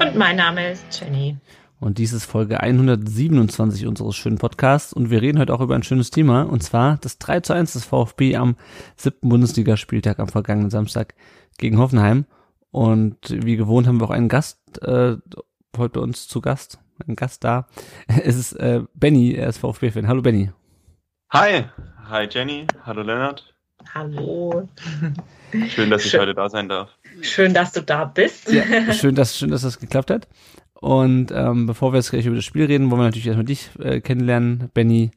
Und mein Name ist Jenny. Und dies ist Folge 127 unseres schönen Podcasts. Und wir reden heute auch über ein schönes Thema. Und zwar das 3 zu 1 des VfB am siebten Bundesligaspieltag am vergangenen Samstag gegen Hoffenheim. Und wie gewohnt haben wir auch einen Gast äh, heute bei uns zu Gast. Ein Gast da. Es ist äh, Benny, er ist VfB-Fan. Hallo Benny. Hi. Hi Jenny. Hallo Lennart. Hallo. Schön, dass ich Schön. heute da sein darf. Schön, dass du da bist. Ja, schön, dass, schön, dass das geklappt hat. Und ähm, bevor wir jetzt gleich über das Spiel reden, wollen wir natürlich erstmal dich äh, kennenlernen, Benny.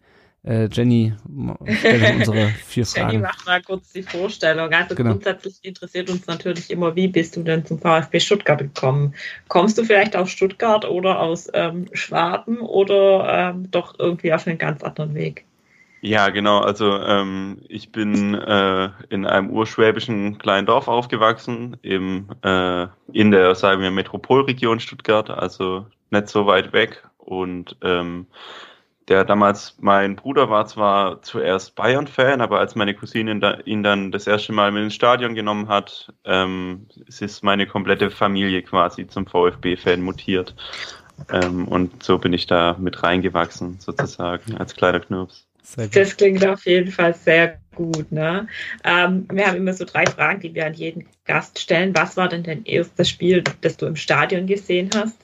Äh, Jenny, stell uns unsere vier Jenny, Fragen. mach mal kurz die Vorstellung. Also Genau. grundsätzlich interessiert uns natürlich immer, wie bist du denn zum VfB Stuttgart gekommen? Kommst du vielleicht aus Stuttgart oder aus ähm, Schwaben oder ähm, doch irgendwie auf einen ganz anderen Weg? Ja, genau. Also ähm, ich bin äh, in einem urschwäbischen kleinen Dorf aufgewachsen, im, äh, in der, sagen wir, Metropolregion Stuttgart, also nicht so weit weg. Und ähm, der damals, mein Bruder war zwar zuerst Bayern-Fan, aber als meine Cousine da, ihn dann das erste Mal mit ins Stadion genommen hat, ähm, es ist meine komplette Familie quasi zum VfB-Fan mutiert. Ähm, und so bin ich da mit reingewachsen, sozusagen, als kleiner Knirps. Das klingt auf jeden Fall sehr gut. Ne? Ähm, wir haben immer so drei Fragen, die wir an jeden Gast stellen. Was war denn dein erstes Spiel, das du im Stadion gesehen hast?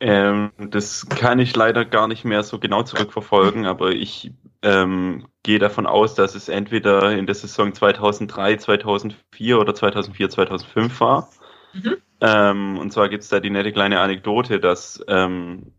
Ähm, das kann ich leider gar nicht mehr so genau zurückverfolgen, aber ich ähm, gehe davon aus, dass es entweder in der Saison 2003, 2004 oder 2004, 2005 war. Mhm. Ähm, und zwar gibt es da die nette kleine Anekdote, dass ähm,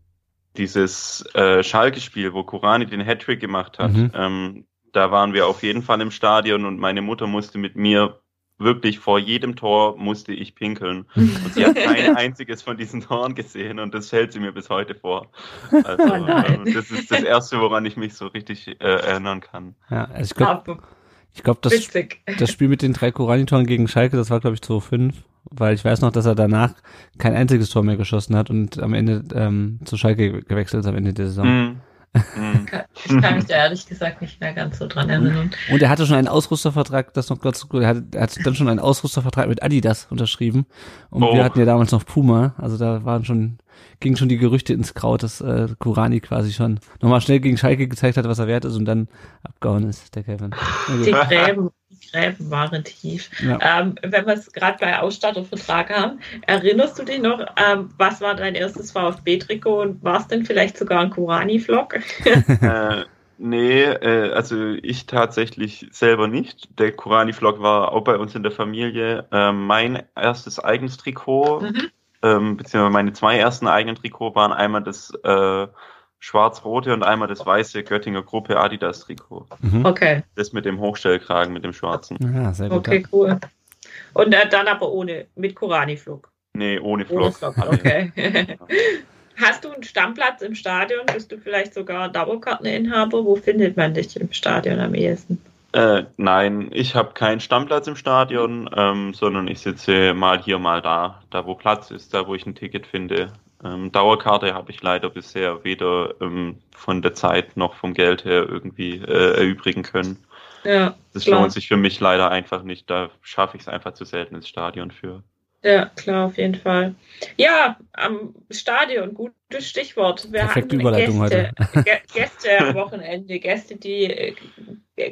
dieses äh, Schalke-Spiel, wo Kurani den Hattrick gemacht hat, Mhm. ähm, da waren wir auf jeden Fall im Stadion und meine Mutter musste mit mir wirklich vor jedem Tor musste ich pinkeln. Und sie hat kein einziges von diesen Toren gesehen und das hält sie mir bis heute vor. Also, Oh ähm, das ist das Erste, woran ich mich so richtig äh, erinnern kann. Ja, also ich glaube, ich glaub, das, witzig. das Spiel mit den drei Korani-Toren gegen Schalke, das war, glaube ich, 2-5, weil ich weiß noch, dass er danach kein einziges Tor mehr geschossen hat und am Ende ähm, zu Schalke gewechselt ist am Ende der Saison. Mm. Ich kann mich da ehrlich gesagt nicht mehr ganz so dran erinnern. Und er hatte schon einen Ausrüstervertrag, das noch kurz, er hat, er hat dann schon einen Ausrüstervertrag mit Adidas unterschrieben. Und Oh. wir hatten ja damals noch Puma, also da waren schon, gingen schon die Gerüchte ins Kraut, dass äh, Kurani quasi schon nochmal schnell gegen Schalke gezeigt hat, was er wert ist und dann abgehauen ist, der Kevin. Gut. Die Gräben, Gräben waren tief. Ja. Ähm, wenn wir es gerade bei Ausstattervertrag haben, erinnerst du dich noch, ähm, was war dein erstes VfB-Trikot und war es denn vielleicht sogar ein Kurani-Vlog? äh, nee, äh, also ich tatsächlich selber nicht. Der Kurani-Vlog war auch bei uns in der Familie. Ähm, mein erstes eigenes Trikot, Mhm. ähm, beziehungsweise meine zwei ersten eigenen Trikot waren einmal das äh, schwarz-rote und einmal das weiße Göttinger Gruppe Adidas-Trikot. Mhm. Okay, Das mit dem Hochstellkragen, mit dem schwarzen. Ja, sehr gut. okay, cool. Und äh, dann aber ohne, mit Kurani-Vlog. Nee, ohne Ohne Vlog. Vlog, okay. Hast du einen Stammplatz im Stadion? Bist du vielleicht sogar Dauerkarteninhaber? Wo findet man dich im Stadion am ehesten? Äh, nein, ich habe keinen Stammplatz im Stadion, ähm, sondern ich sitze mal hier, mal da, da wo Platz ist, da wo ich ein Ticket finde. Ähm, Dauerkarte habe ich leider bisher weder ähm, von der Zeit noch vom Geld her irgendwie äh, erübrigen können. Ja, Das klar. lohnt sich für mich leider einfach nicht. Da schaffe ich es einfach zu selten ins Stadion für. Ja, klar, auf jeden Fall. Ja, am Stadion, gutes Stichwort. Wir Perfekte hatten Überleitung Gäste, Gä- Gäste am Wochenende, Gäste, die äh,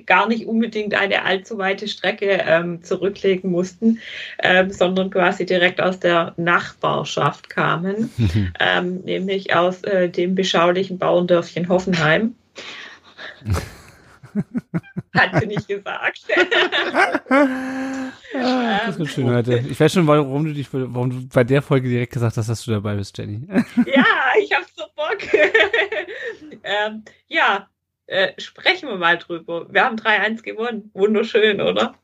gar nicht unbedingt eine allzu weite Strecke ähm, zurücklegen mussten, ähm, sondern quasi direkt aus der Nachbarschaft kamen, ähm, nämlich aus äh, dem beschaulichen Bauerndörfchen Hoffenheim. Hat sie nicht gesagt. Ah, das wird schön heute. Ich weiß schon, warum du dich, warum du bei der Folge direkt gesagt hast, dass du dabei bist, Jenny. Ja, ich hab so Bock. ähm, ja, äh, sprechen wir mal drüber. Wir haben 3-1 gewonnen. Wunderschön, oder?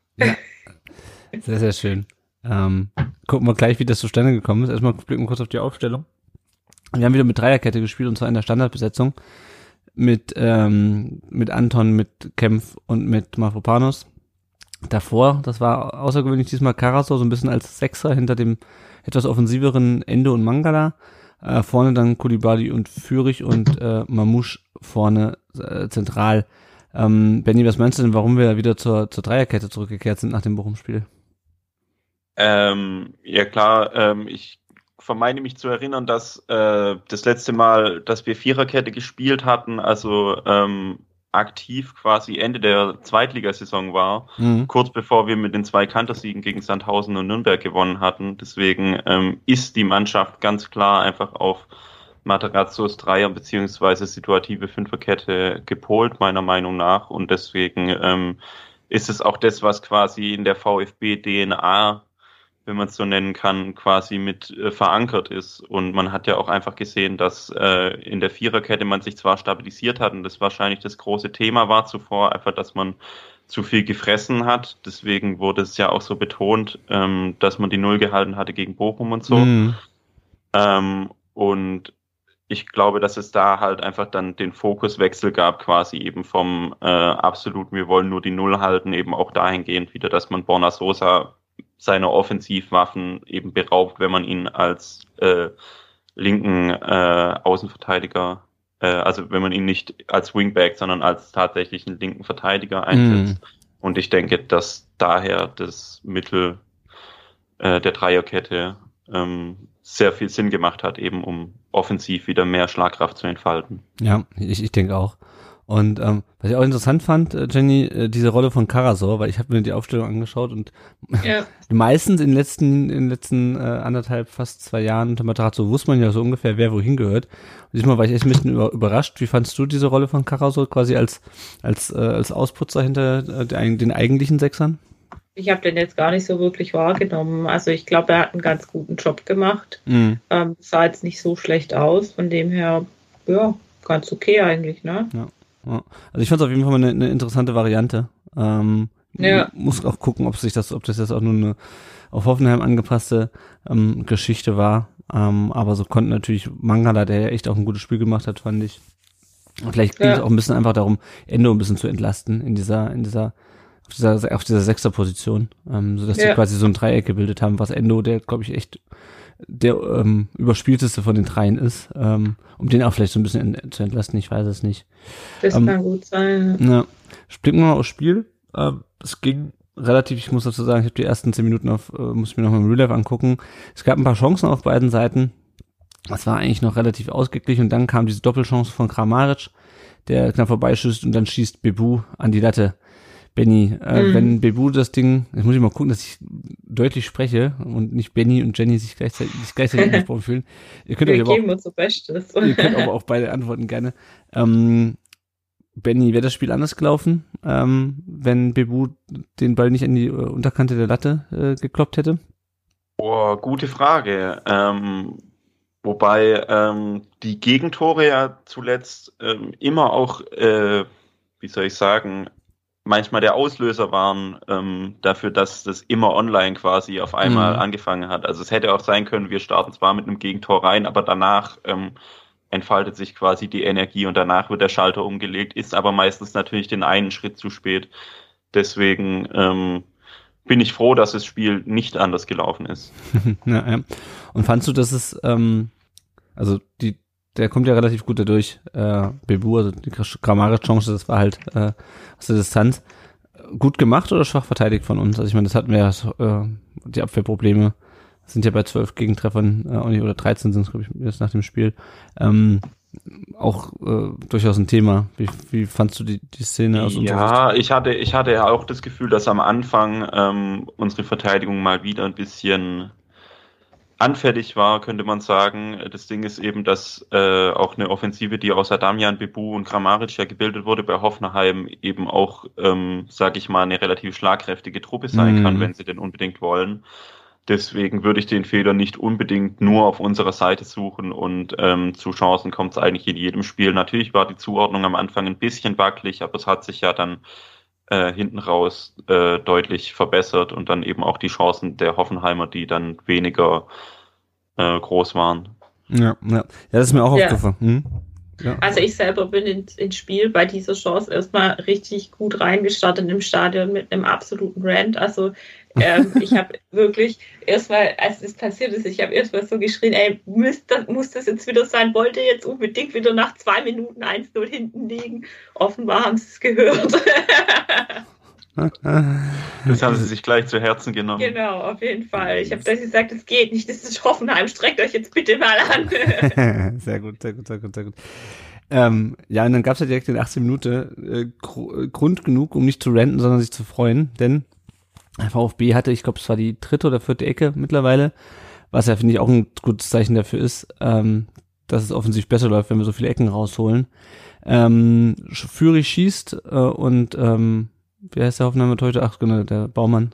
Sehr, sehr schön. Ähm, gucken wir gleich, wie das zustande gekommen ist. Erstmal blicken wir kurz auf die Aufstellung. Wir haben wieder mit Dreierkette gespielt und zwar in der Standardbesetzung mit, ähm, mit Anton, mit Kempf und mit Mafropanos. Davor, das war außergewöhnlich diesmal Karasor, so ein bisschen als Sechser hinter dem etwas offensiveren Endo und Mangala. Äh, vorne dann Kulibali und Fürich und äh, Mamouche vorne äh, zentral. Ähm, Benny, was meinst du denn, warum wir wieder zur, zur Dreierkette zurückgekehrt sind nach dem Bochum-Spiel? Ähm, ja klar, ähm, ich vermeine mich zu erinnern, dass äh, das letzte Mal, dass wir Viererkette gespielt hatten, also ähm, aktiv quasi Ende der Zweitligasaison war, mhm. kurz bevor wir mit den zwei Kantersiegen gegen Sandhausen und Nürnberg gewonnen hatten. Deswegen ähm, ist die Mannschaft ganz klar einfach auf Materazzos Dreier beziehungsweise situative Fünferkette gepolt, meiner Meinung nach. Und deswegen ähm, ist es auch das, was quasi in der VfB-DNA wenn man es so nennen kann, quasi mit äh, verankert ist. Und man hat ja auch einfach gesehen, dass äh, in der Viererkette man sich zwar stabilisiert hat und das wahrscheinlich das große Thema war zuvor, einfach, dass man zu viel gefressen hat. Deswegen wurde es ja auch so betont, ähm, dass man die Null gehalten hatte gegen Bochum und so. Mhm. Ähm, und ich glaube, dass es da halt einfach dann den Fokuswechsel gab, quasi eben vom äh, absoluten, wir wollen nur die Null halten, eben auch dahingehend wieder, dass man Borna Sosa seiner Offensivwaffen eben beraubt, wenn man ihn als äh, linken äh, Außenverteidiger, äh, also wenn man ihn nicht als Wingback, sondern als tatsächlichen linken Verteidiger einsetzt. Mm. Und ich denke, dass daher das Mittel äh, der Dreierkette ähm, sehr viel Sinn gemacht hat, eben um offensiv wieder mehr Schlagkraft zu entfalten. Ja, ich, ich denke auch. Und ähm, was ich auch interessant fand, äh, Jenny, äh, diese Rolle von Karasor, weil ich habe mir die Aufstellung angeschaut und ja. meistens in den letzten, in den letzten äh, anderthalb, fast zwei Jahren unter Matarazzo wusste man ja so ungefähr, wer wohin gehört. Und diesmal war ich echt ein bisschen über, überrascht. Wie fandst du diese Rolle von Karasor quasi als als äh, als Ausputzer hinter äh, den, den eigentlichen Sechsern? Ich habe den jetzt gar nicht so wirklich wahrgenommen. Also ich glaube, er hat einen ganz guten Job gemacht. Mhm. Ähm, sah jetzt nicht so schlecht aus. Von dem her, ja, ganz okay eigentlich, ne? Ja. Ja. Also ich fand es auf jeden Fall mal eine, eine interessante Variante. Ähm, ja. Muss auch gucken, ob sich das, ob das jetzt auch nur eine auf Hoffenheim angepasste ähm, Geschichte war. Ähm, aber so konnten natürlich Mangala, der ja echt auch ein gutes Spiel gemacht hat, fand ich. Vielleicht ging ja. es auch ein bisschen einfach darum, Endo ein bisschen zu entlasten in dieser, in dieser, auf dieser, auf dieser sechster Position, ähm, sodass ja. sie quasi so ein Dreieck gebildet haben, was Endo, der glaube ich echt der ähm, überspielteste von den dreien ist, ähm, um den auch vielleicht so ein bisschen in, zu entlasten, ich weiß es nicht. Das ähm, kann gut sein. Ja. Blicken wir mal aufs Spiel. Äh, es ging relativ, ich muss dazu sagen, ich habe die ersten zehn Minuten auf, äh, muss ich mir nochmal im Real Life angucken. Es gab ein paar Chancen auf beiden Seiten. Das war eigentlich noch relativ ausgeglichen und dann kam diese Doppelchance von Kramaric, der knapp vorbeischießt und dann schießt Bebu an die Latte. Benny, äh, mhm. wenn Bebu das Ding, jetzt muss ich mal gucken, dass ich deutlich spreche und nicht Benny und Jenny sich gleichzeitig, sich gleichzeitig angesprochen fühlen. Ihr könnt Wir geben auch, uns so Bestes. Ihr könnt aber auch beide antworten gerne. Ähm, Benny, wäre das Spiel anders gelaufen, ähm, wenn Bebu den Ball nicht an die äh, Unterkante der Latte äh, gekloppt hätte? Boah, gute Frage. Ähm, wobei ähm, die Gegentore ja zuletzt ähm, immer auch, äh, wie soll ich sagen, manchmal der Auslöser waren ähm, dafür, dass das immer online quasi auf einmal mhm. angefangen hat. Also es hätte auch sein können, wir starten zwar mit einem Gegentor rein, aber danach ähm, entfaltet sich quasi die Energie und danach wird der Schalter umgelegt, ist aber meistens natürlich den einen Schritt zu spät. Deswegen ähm, bin ich froh, dass das Spiel nicht anders gelaufen ist. ja, ja. Und fandst du, dass es, ähm, also die der kommt ja relativ gut dadurch. Äh, Bebu, also die Grammaric-Chance, das war halt äh, aus der Distanz. Gut gemacht oder schwach verteidigt von uns? Also ich meine, das hatten wir ja, äh, die Abwehrprobleme sind ja bei zwölf Gegentreffern äh, oder 13 sind es, glaube ich, jetzt nach dem Spiel. Ähm, auch äh, durchaus ein Thema. Wie, wie fandst du die, die Szene aus unserer Ja, Sicht? ich hatte, ich hatte ja auch das Gefühl, dass am Anfang ähm, unsere Verteidigung mal wieder ein bisschen anfällig war, könnte man sagen. Das Ding ist eben, dass äh, auch eine Offensive, die aus Adamian, Bebu und Kramaric ja gebildet wurde, bei Hoffenheim eben auch, ähm, sage ich mal, eine relativ schlagkräftige Truppe sein mhm. kann, wenn sie denn unbedingt wollen. Deswegen würde ich den Fehler nicht unbedingt nur auf unserer Seite suchen und ähm, zu Chancen kommt es eigentlich in jedem Spiel. Natürlich war die Zuordnung am Anfang ein bisschen wackelig, aber es hat sich ja dann äh, hinten raus äh, deutlich verbessert und dann eben auch die Chancen der Hoffenheimer, die dann weniger äh, groß waren. Ja, ja. ja das ist mir auch Ja. aufgefallen. Hm? Ja. Also ich selber bin ins, ins Spiel bei dieser Chance erstmal richtig gut reingestartet im Stadion mit einem absoluten Rant. Also ähm, ich habe wirklich erstmal, als es passiert ist, ich habe erstmal so geschrien, ey, muss das, muss das jetzt wieder sein? Wollte jetzt unbedingt wieder nach zwei Minuten 1-0 hinten liegen. Offenbar haben sie es gehört. Das haben sie sich gleich zu Herzen genommen. genau, auf jeden Fall. Ich habe gesagt, es geht nicht, das ist Hoffenheim, streckt euch jetzt bitte mal an. sehr gut, sehr gut, sehr gut, sehr gut. Ähm, ja, und dann gab's ja direkt in 18 Minuten äh, Gru- Grund genug, um nicht zu ranten, sondern sich zu freuen, denn VfB hatte, ich glaube, es war die dritte oder vierte Ecke mittlerweile, was ja, finde ich, auch ein gutes Zeichen dafür ist, ähm, dass es offensichtlich besser läuft, wenn wir so viele Ecken rausholen. Ähm, Führig schießt äh, und ähm, wie heißt der Hoffenheimer Torhüter? Ach, genau, der Baumann.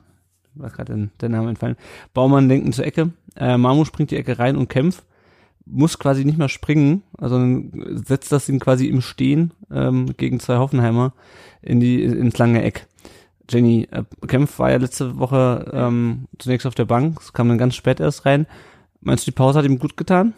War gerade der Name entfallen. Baumann denkt zur Ecke. Äh, Mamu springt die Ecke rein und kämpft. Muss quasi nicht mehr springen, sondern setzt das ihn quasi im Stehen ähm, gegen zwei Hoffenheimer in die ins lange Eck. Jenny äh, Kempf war ja letzte Woche ähm, zunächst auf der Bank, es kam dann ganz spät erst rein. Meinst du, die Pause hat ihm gut getan?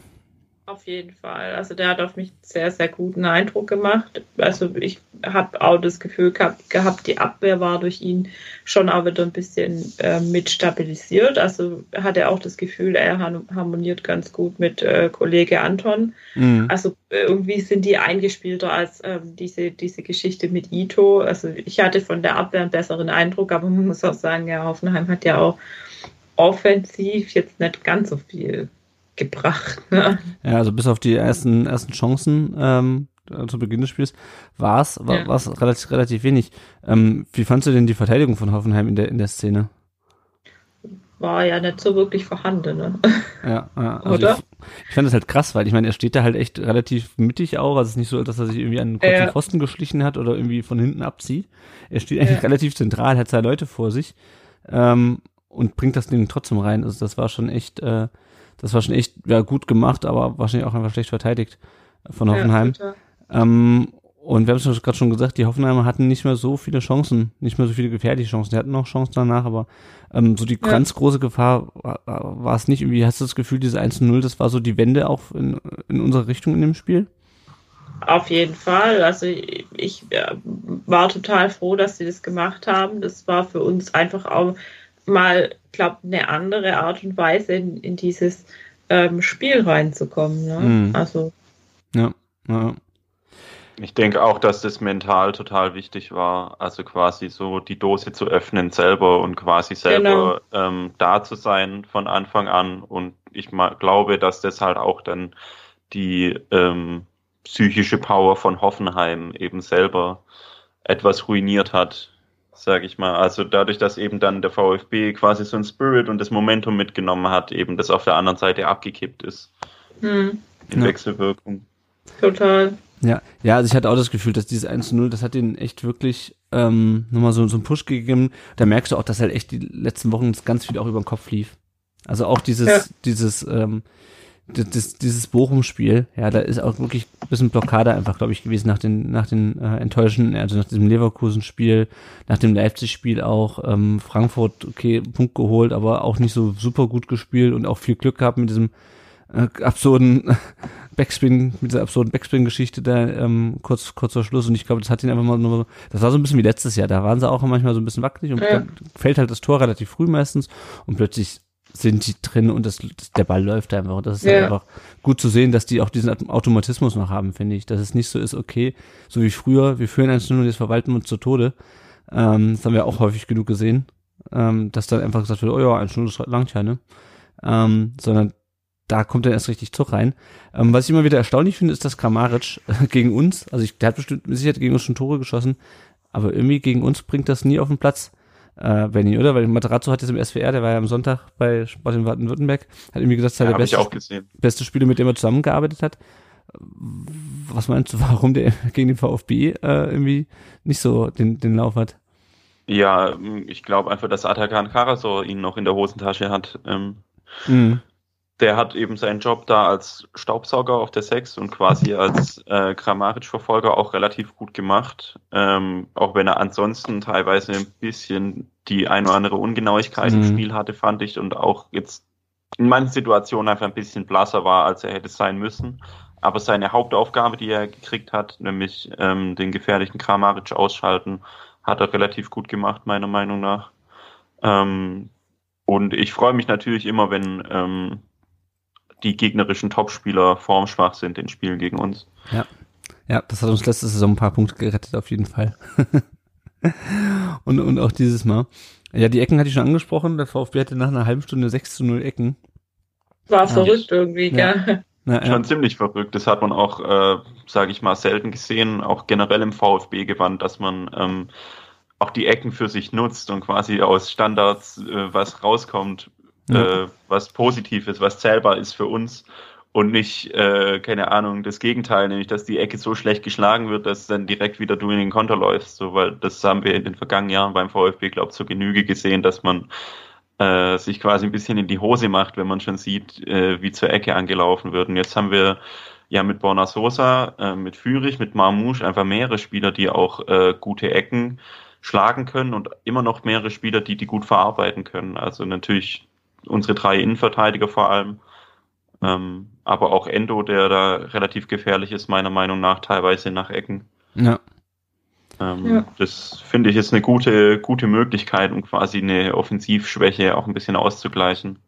Auf jeden Fall. Also der hat auf mich sehr, sehr guten Eindruck gemacht. Also ich habe auch das Gefühl gehabt, gehabt, die Abwehr war durch ihn schon auch wieder ein bisschen äh, mit stabilisiert. Also hatte auch das Gefühl, er har- harmoniert ganz gut mit äh, Kollege Anton. Mhm. Also äh, irgendwie sind die eingespielter als ähm, diese, diese Geschichte mit Ito. Also ich hatte von der Abwehr einen besseren Eindruck, aber man muss auch sagen, ja, Hoffenheim hat ja auch offensiv jetzt nicht ganz so viel gebracht. Ne? Ja, also bis auf die ersten, ersten Chancen ähm, äh, zu Beginn des Spiels war es war, Ja. war's relativ, relativ wenig. Ähm, wie fandst du denn die Verteidigung von Hoffenheim in der, in der Szene? War ja nicht so wirklich vorhanden. Ne? Ja, ja also Oder? Ich, ich fand das halt krass, weil ich meine, er steht da halt echt relativ mittig auch. Also es ist nicht so, dass er sich irgendwie an einen kurzen Ja. Pfosten geschlichen hat oder irgendwie von hinten abzieht. Er steht eigentlich Ja. relativ zentral, hat zwei Leute vor sich ähm, und bringt das Ding trotzdem rein. Also das war schon echt, äh, das war schon echt ja, gut gemacht, aber wahrscheinlich auch einfach schlecht verteidigt von Hoffenheim. Ja. Ähm, und wir haben es gerade schon gesagt, die Hoffenheimer hatten nicht mehr so viele Chancen, nicht mehr so viele gefährliche Chancen. Die hatten noch Chancen danach, aber ähm, so die Ja. ganz große Gefahr war, war es nicht. Irgendwie hast du das Gefühl, diese 1-0, das war so die Wende auch in, in unsere Richtung in dem Spiel? Auf jeden Fall. Also ich, ich äh, war total froh, dass sie das gemacht haben. Das war für uns einfach auch mal, glaube eine andere Art und Weise in, in dieses ähm, Spiel reinzukommen. Ne? Mhm. Also Ja. ja. Ich denke auch, dass das mental total wichtig war. Also quasi so die Dose zu öffnen selber und quasi selber ähm, da zu sein von Anfang an. Und ich glaube, dass das halt auch dann die ähm, psychische Power von Hoffenheim eben selber etwas ruiniert hat, sage ich mal. Also dadurch, dass eben dann der VfB quasi so ein Spirit und das Momentum mitgenommen hat, eben das auf der anderen Seite abgekippt ist hm, in Ja. Wechselwirkung. total. Ja, ja, also ich hatte auch das Gefühl, dass dieses 1-0, das hat ihnen echt wirklich ähm, nochmal so, so einen Push gegeben. Da merkst du auch, dass halt echt die letzten Wochen ganz viel auch über den Kopf lief. Also auch dieses, Ja. dieses, ähm, das, dieses Bochum-Spiel, ja, da ist auch wirklich ein bisschen Blockade einfach, glaube ich, gewesen nach den, nach den äh, Enttäuschenden, also nach diesem Leverkusen-Spiel, nach dem Leipzig-Spiel auch, ähm, Frankfurt, okay, Punkt geholt, aber auch nicht so super gut gespielt und auch viel Glück gehabt mit diesem äh, absurden Backspin, mit dieser absurden Backspin-Geschichte da ähm, kurz, kurz vor Schluss und ich glaube, das hat ihn einfach mal nur, das war so ein bisschen wie letztes Jahr, da waren sie auch manchmal so ein bisschen wackelig und Ja. fällt halt das Tor relativ früh meistens und plötzlich sind die drin und das, das der Ball läuft einfach. Und das ist halt Ja. einfach gut zu sehen, dass die auch diesen Automatismus noch haben, finde ich, dass es nicht so ist, okay, so wie früher, wir führen 1 und jetzt verwalten wir uns zu Tode, ähm, das haben wir auch häufig genug gesehen, ähm, dass dann einfach gesagt wird, oh ja, 1 das langt ja, ne, ähm, sondern da kommt dann erst richtig Zug rein. Ähm, was ich immer wieder erstaunlich finde, ist, dass Kramaric äh, gegen uns, also ich, der hat bestimmt mit Sicherheit gegen uns schon Tore geschossen, aber irgendwie gegen uns bringt das nie auf den Platz, äh, Benny, oder? Weil Materazzo hat jetzt im SWR, der war ja am Sonntag bei Sport in Baden-Württemberg, hat irgendwie gesagt, das sei Ja, der beste, beste Spieler, mit dem er zusammengearbeitet hat. Was meinst du, warum der gegen den VfB äh, irgendwie nicht so den, den Lauf hat? Ja, ich glaube einfach, dass Atakan Karasor ihn noch in der Hosentasche hat. Ähm, Mhm. Der hat eben seinen Job da als Staubsauger auf der Sechs und quasi als äh, Kramaric-Verfolger auch relativ gut gemacht. Ähm, auch wenn er ansonsten teilweise ein bisschen die ein oder andere Ungenauigkeit Mhm. im Spiel hatte, fand ich. Und auch jetzt in manchen Situationen einfach ein bisschen blasser war, als er hätte sein müssen. Aber seine Hauptaufgabe, die er gekriegt hat, nämlich ähm, den gefährlichen Kramaric ausschalten, hat er relativ gut gemacht, meiner Meinung nach. Ähm, und ich freue mich natürlich immer, wenn ähm, die gegnerischen Topspieler formschwach sind in Spielen gegen uns. Ja. Ja, das hat uns letzte Saison ein paar Punkte gerettet, auf jeden Fall. und, und auch dieses Mal. Ja, die Ecken hatte ich schon angesprochen. Der VfB hatte nach einer halben Stunde 6 zu 0 Ecken. War ja. verrückt irgendwie, ja. gell? Ja, Schon ziemlich verrückt. Das hat man auch, äh, sage ich mal, selten gesehen, auch generell im VfB gewandt, dass man ähm, auch die Ecken für sich nutzt und quasi aus Standards äh, was rauskommt, ja. äh, was positiv ist, was zählbar ist für uns und nicht, äh, keine Ahnung, das Gegenteil, nämlich dass die Ecke so schlecht geschlagen wird, dass dann direkt wieder du in den Konter läufst. So, weil das haben wir in den vergangenen Jahren beim VfB, glaube ich, zur Genüge gesehen, dass man äh, sich quasi ein bisschen in die Hose macht, wenn man schon sieht, äh, wie zur Ecke angelaufen wird. Und jetzt haben wir ja mit Borna Sosa, äh, mit Fürich, mit Marmouche einfach mehrere Spieler, die auch äh, gute Ecken schlagen können und immer noch mehrere Spieler, die die gut verarbeiten können. Also natürlich unsere drei Innenverteidiger vor allem, ähm, aber auch Endo, der da relativ gefährlich ist, meiner Meinung nach, teilweise nach Ecken. Ja. Ähm, ja. Das finde ich ist eine gute, gute Möglichkeit, um quasi eine Offensivschwäche auch ein bisschen auszugleichen.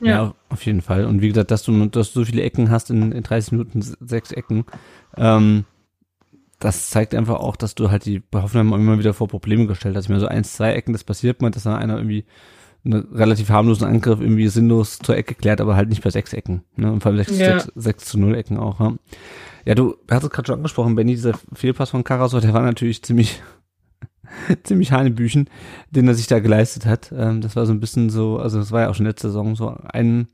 Ja. ja, auf jeden Fall. Und wie gesagt, dass du, dass du so viele Ecken hast in, in 30 Minuten, sechs Ecken, ähm, das zeigt einfach auch, dass du halt die Hoffenheim immer wieder vor Probleme gestellt hast. Ich meine, so eins, zwei Ecken, das passiert mal, dass dann einer irgendwie einen relativ harmlosen Angriff irgendwie sinnlos zur Ecke klärt, aber halt nicht bei sechs Ecken. Ne? Und vor allem sechs, ja. sechs, sechs zu null Ecken auch. Ja, ja du hast es gerade schon angesprochen, Benny, dieser Fehlpass von Karasor, der war natürlich ziemlich ziemlich Hanebüchen, den er sich da geleistet hat. Ähm, das war so ein bisschen so, also das war ja auch schon letzte Saison so ein,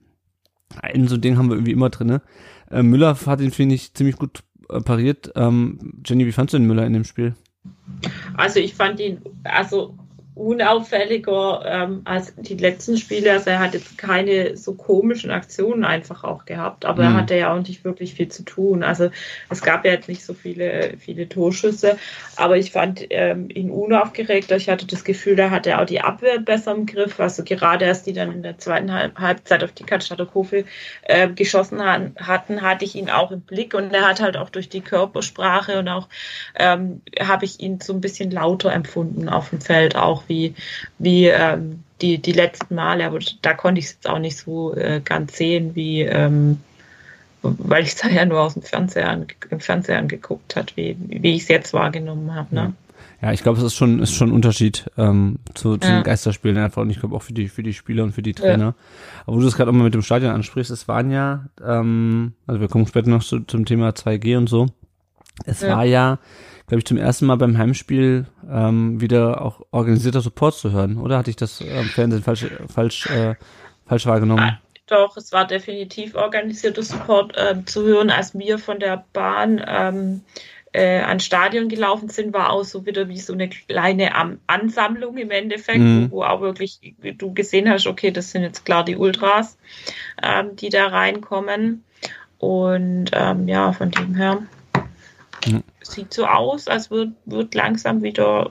ein so Ding haben wir irgendwie immer drinne. Äh, Müller hat ihn, finde ich, ziemlich gut äh, pariert. Ähm, Jenny, wie fandst du den Müller in dem Spiel? Also ich fand ihn, also unauffälliger ähm, als die letzten Spiele. Also er hat jetzt keine so komischen Aktionen einfach auch gehabt, aber mhm. er hatte ja auch nicht wirklich viel zu tun. Also es gab ja jetzt nicht so viele, viele Torschüsse, aber ich fand ähm, ihn unaufgeregter. Ich hatte das Gefühl, da hat er auch die Abwehr besser im Griff. Also gerade erst die dann in der zweiten Halbzeit auf die Kurve äh, geschossen hatten, hatte ich ihn auch im Blick und er hat halt auch durch die Körpersprache und auch ähm, habe ich ihn so ein bisschen lauter empfunden auf dem Feld auch wie, wie ähm, die, die letzten Male, aber da konnte ich es jetzt auch nicht so äh, ganz sehen, wie ähm, weil ich es ja nur aus dem Fernseher, im Fernseher angeguckt hat, wie, wie ich es jetzt wahrgenommen habe. Ne? Ja, ich glaube, es ist schon, ist schon ein Unterschied ähm, zu, zu ja. den Geisterspielen einfach und ich glaube auch für die, für die Spieler und für die Trainer. Ja. Aber wo du es gerade auch mal mit dem Stadion ansprichst, es waren ja, ähm, also wir kommen später noch zu, zum Thema 2G und so. Es ja. war ja glaube ich, zum ersten Mal beim Heimspiel ähm, wieder auch organisierter Support zu hören, oder hatte ich das äh, im Fernsehen falsch, falsch, äh, falsch wahrgenommen? Ah, doch, es war definitiv organisierter Support äh, zu hören, als wir von der Bahn ähm, äh, ans Stadion gelaufen sind, war auch so wieder wie so eine kleine Ansammlung im Endeffekt, mhm. wo, wo, auch wirklich du gesehen hast, okay, das sind jetzt klar die Ultras, ähm, die da reinkommen. Und ähm, ja, von dem her Mhm. Sieht so aus, als wird, wird langsam wieder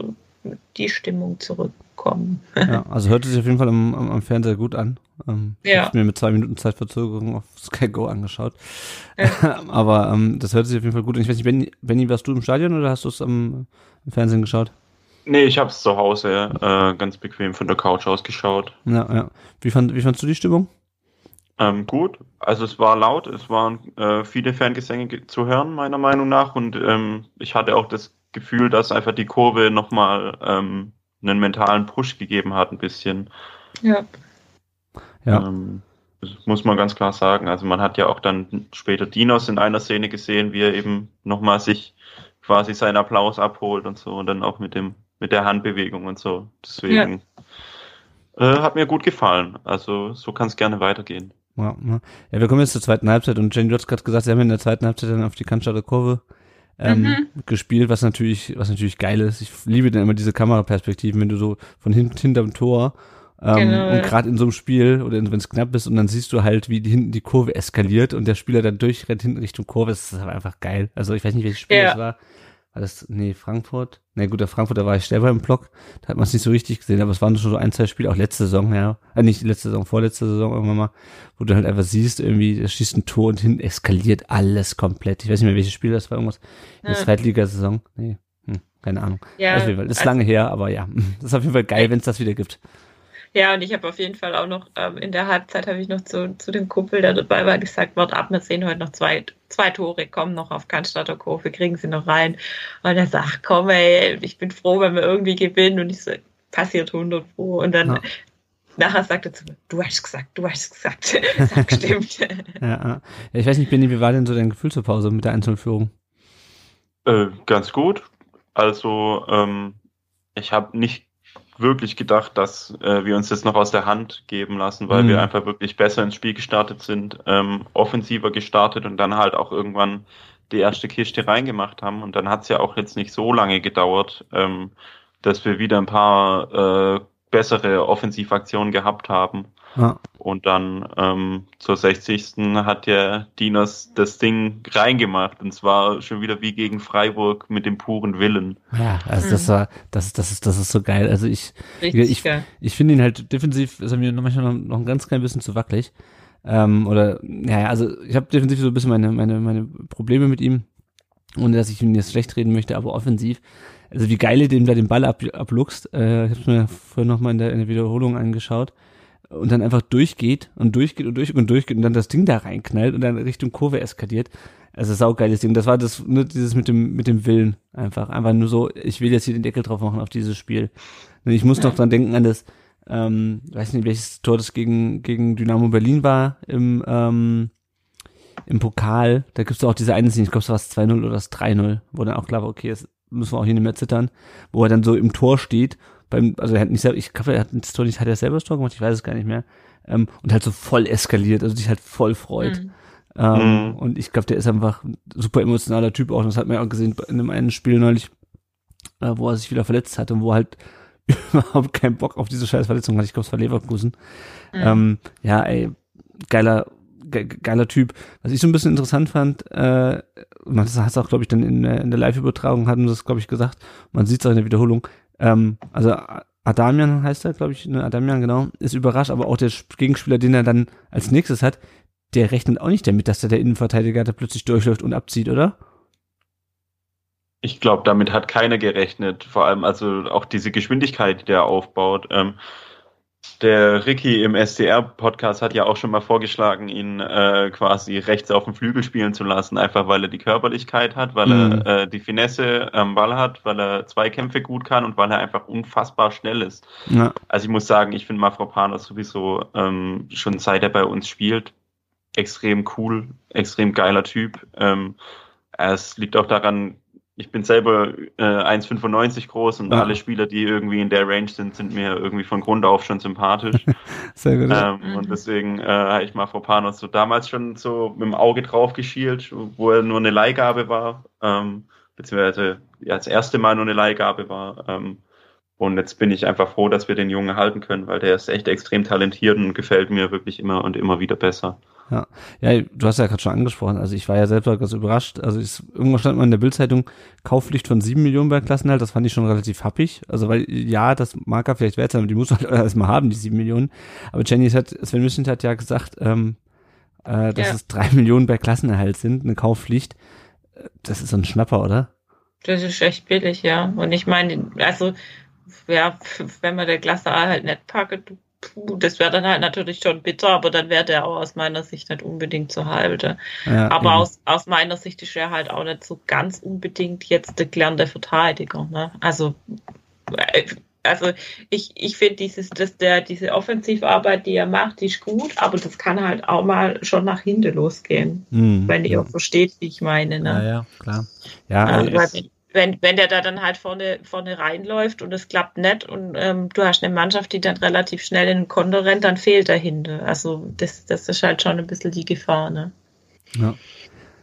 die Stimmung zurückkommen. Ja, also hört sich auf jeden Fall am, am, am Fernseher gut an. Ähm, ja. Ich habe mir mit zwei Minuten Zeitverzögerung auf Sky Go angeschaut. Ja. Aber ähm, das hört sich auf jeden Fall gut an. Ich weiß nicht, Benny, Benny warst du im Stadion oder hast du es am Fernsehen geschaut? Nee, ich habe es zu Hause äh, ganz bequem von der Couch aus geschaut. Ja, ja. Wie, fand, wie fandst du die Stimmung? Ähm, gut, also es war laut, es waren äh, viele Fangesänge zu hören, meiner Meinung nach. Und ähm, ich hatte auch das Gefühl, dass einfach die Kurve nochmal ähm, einen mentalen Push gegeben hat, ein bisschen. Ja. Ja. Ähm, das muss man ganz klar sagen. Also man hat ja auch dann später Dinos in einer Szene gesehen, wie er eben nochmal sich quasi seinen Applaus abholt und so und dann auch mit dem, mit der Handbewegung und so. Deswegen ja. äh, hat mir gut gefallen. Also so kann es gerne weitergehen. Ja, ja, wir kommen jetzt zur zweiten Halbzeit und Jane, du hast gerade gesagt, sie haben in der zweiten Halbzeit dann auf die Cannstatter Kurve ähm, mhm. gespielt, was natürlich, was natürlich geil ist. Ich liebe dann immer diese Kameraperspektiven, wenn du so von hinten hinterm Tor ähm, genau. und gerade in so einem Spiel oder wenn es knapp ist und dann siehst du halt, wie die, hinten die Kurve eskaliert und der Spieler dann durchrennt hinten Richtung Kurve, das ist einfach geil. Also ich weiß nicht, welches Spiel ja. das war. Das, nee, Frankfurt? Nee, gut, der Frankfurt, da war ich selber im Block, da hat man es nicht so richtig gesehen, aber es waren schon so ein, zwei Spiele, auch letzte Saison, ja, äh, nicht letzte Saison, vorletzte Saison irgendwann mal, wo du halt einfach siehst, irgendwie, da schießt ein Tor und hinten eskaliert alles komplett. Ich weiß nicht mehr, welches Spiel das war, irgendwas in der Ja. Zweitligasaison. Nee, hm, keine Ahnung. Ja. Das ist also- lange her, aber ja, das ist auf jeden Fall geil, wenn es das wieder gibt. Ja, und ich habe auf jeden Fall auch noch, ähm, in der Halbzeit habe ich noch zu, zu dem Kumpel, der dabei war, gesagt, wart ab, wir sehen heute noch zwei, zwei Tore, kommen noch auf Cannstatter Kurve, kriegen sie noch rein. Und er sagt, komm ey, ich bin froh, wenn wir irgendwie gewinnen. Und ich so, passiert 100 pro. Und dann Ja. nachher sagt er zu mir, du hast gesagt, du hast gesagt. Sag, stimmt. Ja, ich weiß nicht, Benny, wie war denn so dein Gefühl zur Pause mit der Einzelführung? Äh, ganz gut. Also ähm, ich habe nicht wirklich gedacht, dass äh, wir uns das noch aus der Hand geben lassen, weil Mhm. wir einfach wirklich besser ins Spiel gestartet sind, ähm, offensiver gestartet und dann halt auch irgendwann die erste Kiste reingemacht haben. Und dann hat es ja auch jetzt nicht so lange gedauert, ähm, dass wir wieder ein paar äh, bessere Offensivaktionen gehabt haben. Ja, Und dann ähm, zur 60. hat ja Dinos das Ding reingemacht. Und zwar schon wieder wie gegen Freiburg mit dem puren Willen. ja also das Mhm. war, das, das ist, das ist so geil. Also ich, Richtig ich, geil. ich finde ihn halt defensiv, ist er mir noch manchmal noch, noch ein ganz klein bisschen zu wackelig. Ähm, oder, naja, also ich habe defensiv so ein bisschen meine, meine, meine Probleme mit ihm. Ohne dass ich ihn jetzt schlecht reden möchte, aber offensiv. Also wie geil er dem da den Ball ab, abluchst. Äh, ich habe mir vorhin nochmal in der, in der Wiederholung angeschaut. Und dann einfach durchgeht und durchgeht und durchgeht und durchgeht und dann das Ding da reinknallt und dann Richtung Kurve eskaliert. Also saugeiles Ding. Das war das, ne, dieses mit dem, mit dem Willen einfach. Einfach nur so, ich will jetzt hier den Deckel drauf machen auf dieses Spiel. Und ich muss noch dran denken an das, ähm, weiß nicht, welches Tor das gegen, gegen Dynamo Berlin war im, ähm, im Pokal. Da gibt's auch diese eine Szene, ich glaube, es war das 2-0 oder das 3-0, wo dann auch klar war, okay, jetzt müssen wir auch hier nicht mehr zittern, wo er dann so im Tor steht, beim, also er hat nicht selber, ich glaube, er hat das Tor nicht, hat er selber das Tor gemacht, ich weiß es gar nicht mehr, ähm, und halt so voll eskaliert, also sich halt voll freut. Mhm. Ähm, Mhm. Und ich glaube, der ist einfach ein super emotionaler Typ auch. Und das hat man ja auch gesehen in einem einen Spiel neulich, äh, wo er sich wieder verletzt hat und wo halt überhaupt keinen Bock auf diese scheiß Verletzung hat. Ich glaube, es war Leverkusen. Mhm. Ähm, ja, ey, geiler, ge geiler Typ. Was ich so ein bisschen interessant fand, äh, man hat auch, glaube ich, dann in, der- in der Live-Übertragung hatten sie das, glaube ich, gesagt. Man sieht es auch in der Wiederholung. Ähm, also Adamian heißt er, glaube ich, ne, Adamian, genau, ist überrascht, aber auch der Gegenspieler, den er dann als nächstes hat, der rechnet auch nicht damit, dass der, der Innenverteidiger da plötzlich durchläuft und abzieht, oder? Ich glaube, damit hat keiner gerechnet. Vor allem also auch diese Geschwindigkeit, die der aufbaut. Ähm, der Ricky im SDR-Podcast hat ja auch schon mal vorgeschlagen, ihn äh, quasi rechts auf dem Flügel spielen zu lassen, einfach weil er die Körperlichkeit hat, weil Mhm. er äh, die Finesse am Ball hat, weil er Zweikämpfe gut kann und weil er einfach unfassbar schnell ist. Ja, Also ich muss sagen, ich finde Mafropanos sowieso ähm, schon seit er bei uns spielt extrem cool, extrem geiler Typ. Ähm, es liegt auch daran, ich bin selber äh, 1,95 groß und Ja. alle Spieler, die irgendwie in der Range sind, sind mir irgendwie von Grund auf schon sympathisch. sehr gut. ähm, Mhm. Und deswegen äh, habe ich Mafropanos so damals schon so mit dem Auge drauf geschielt, wo er nur eine Leihgabe war, ähm, beziehungsweise ja, das erste Mal nur eine Leihgabe war. Ähm, und jetzt bin ich einfach froh, dass wir den Jungen halten können, weil der ist echt extrem talentiert und gefällt mir wirklich immer und immer wieder besser. Ja, du hast ja gerade schon angesprochen. Also ich war ja selber ganz überrascht. Also ich, irgendwann stand mal in der Bildzeitung Kaufpflicht von sieben Millionen bei Klassenhalt. Das fand ich schon relativ happig. Also weil ja, das mag er vielleicht wert sein, aber die muss man halt erstmal haben, die sieben Millionen. Aber Jenny hat, Sven Mischent hat ja gesagt, ähm, äh, dass Ja. es drei Millionen bei Klassenerhalt sind, eine Kaufpflicht. Das ist so ein Schnapper, oder? Das ist echt billig, ja. Und ich meine, also, ja, wenn man der Klasse A halt nicht packt, puh, das wäre dann halt natürlich schon bitter, aber dann wäre der auch aus meiner Sicht nicht unbedingt zu halten. Ja, Aber eben. aus, aus meiner Sicht ist er halt auch nicht so ganz unbedingt jetzt der gelernte Verteidiger. Ne? Also, äh, also ich, ich finde dieses, dass der, diese Offensivarbeit, die er macht, die ist gut, aber das kann halt auch mal schon nach hinten losgehen, Hm. wenn ihr auch versteht, wie ich meine. Ne? Ja, ja, klar. Ja, Ja, also, wenn, wenn, der da dann halt vorne, vorne reinläuft und es klappt nicht und ähm, du hast eine Mannschaft, die dann relativ schnell in den Konto rennt, dann fehlt dahinter. Also das, das ist halt schon ein bisschen die Gefahr, ne? Ja.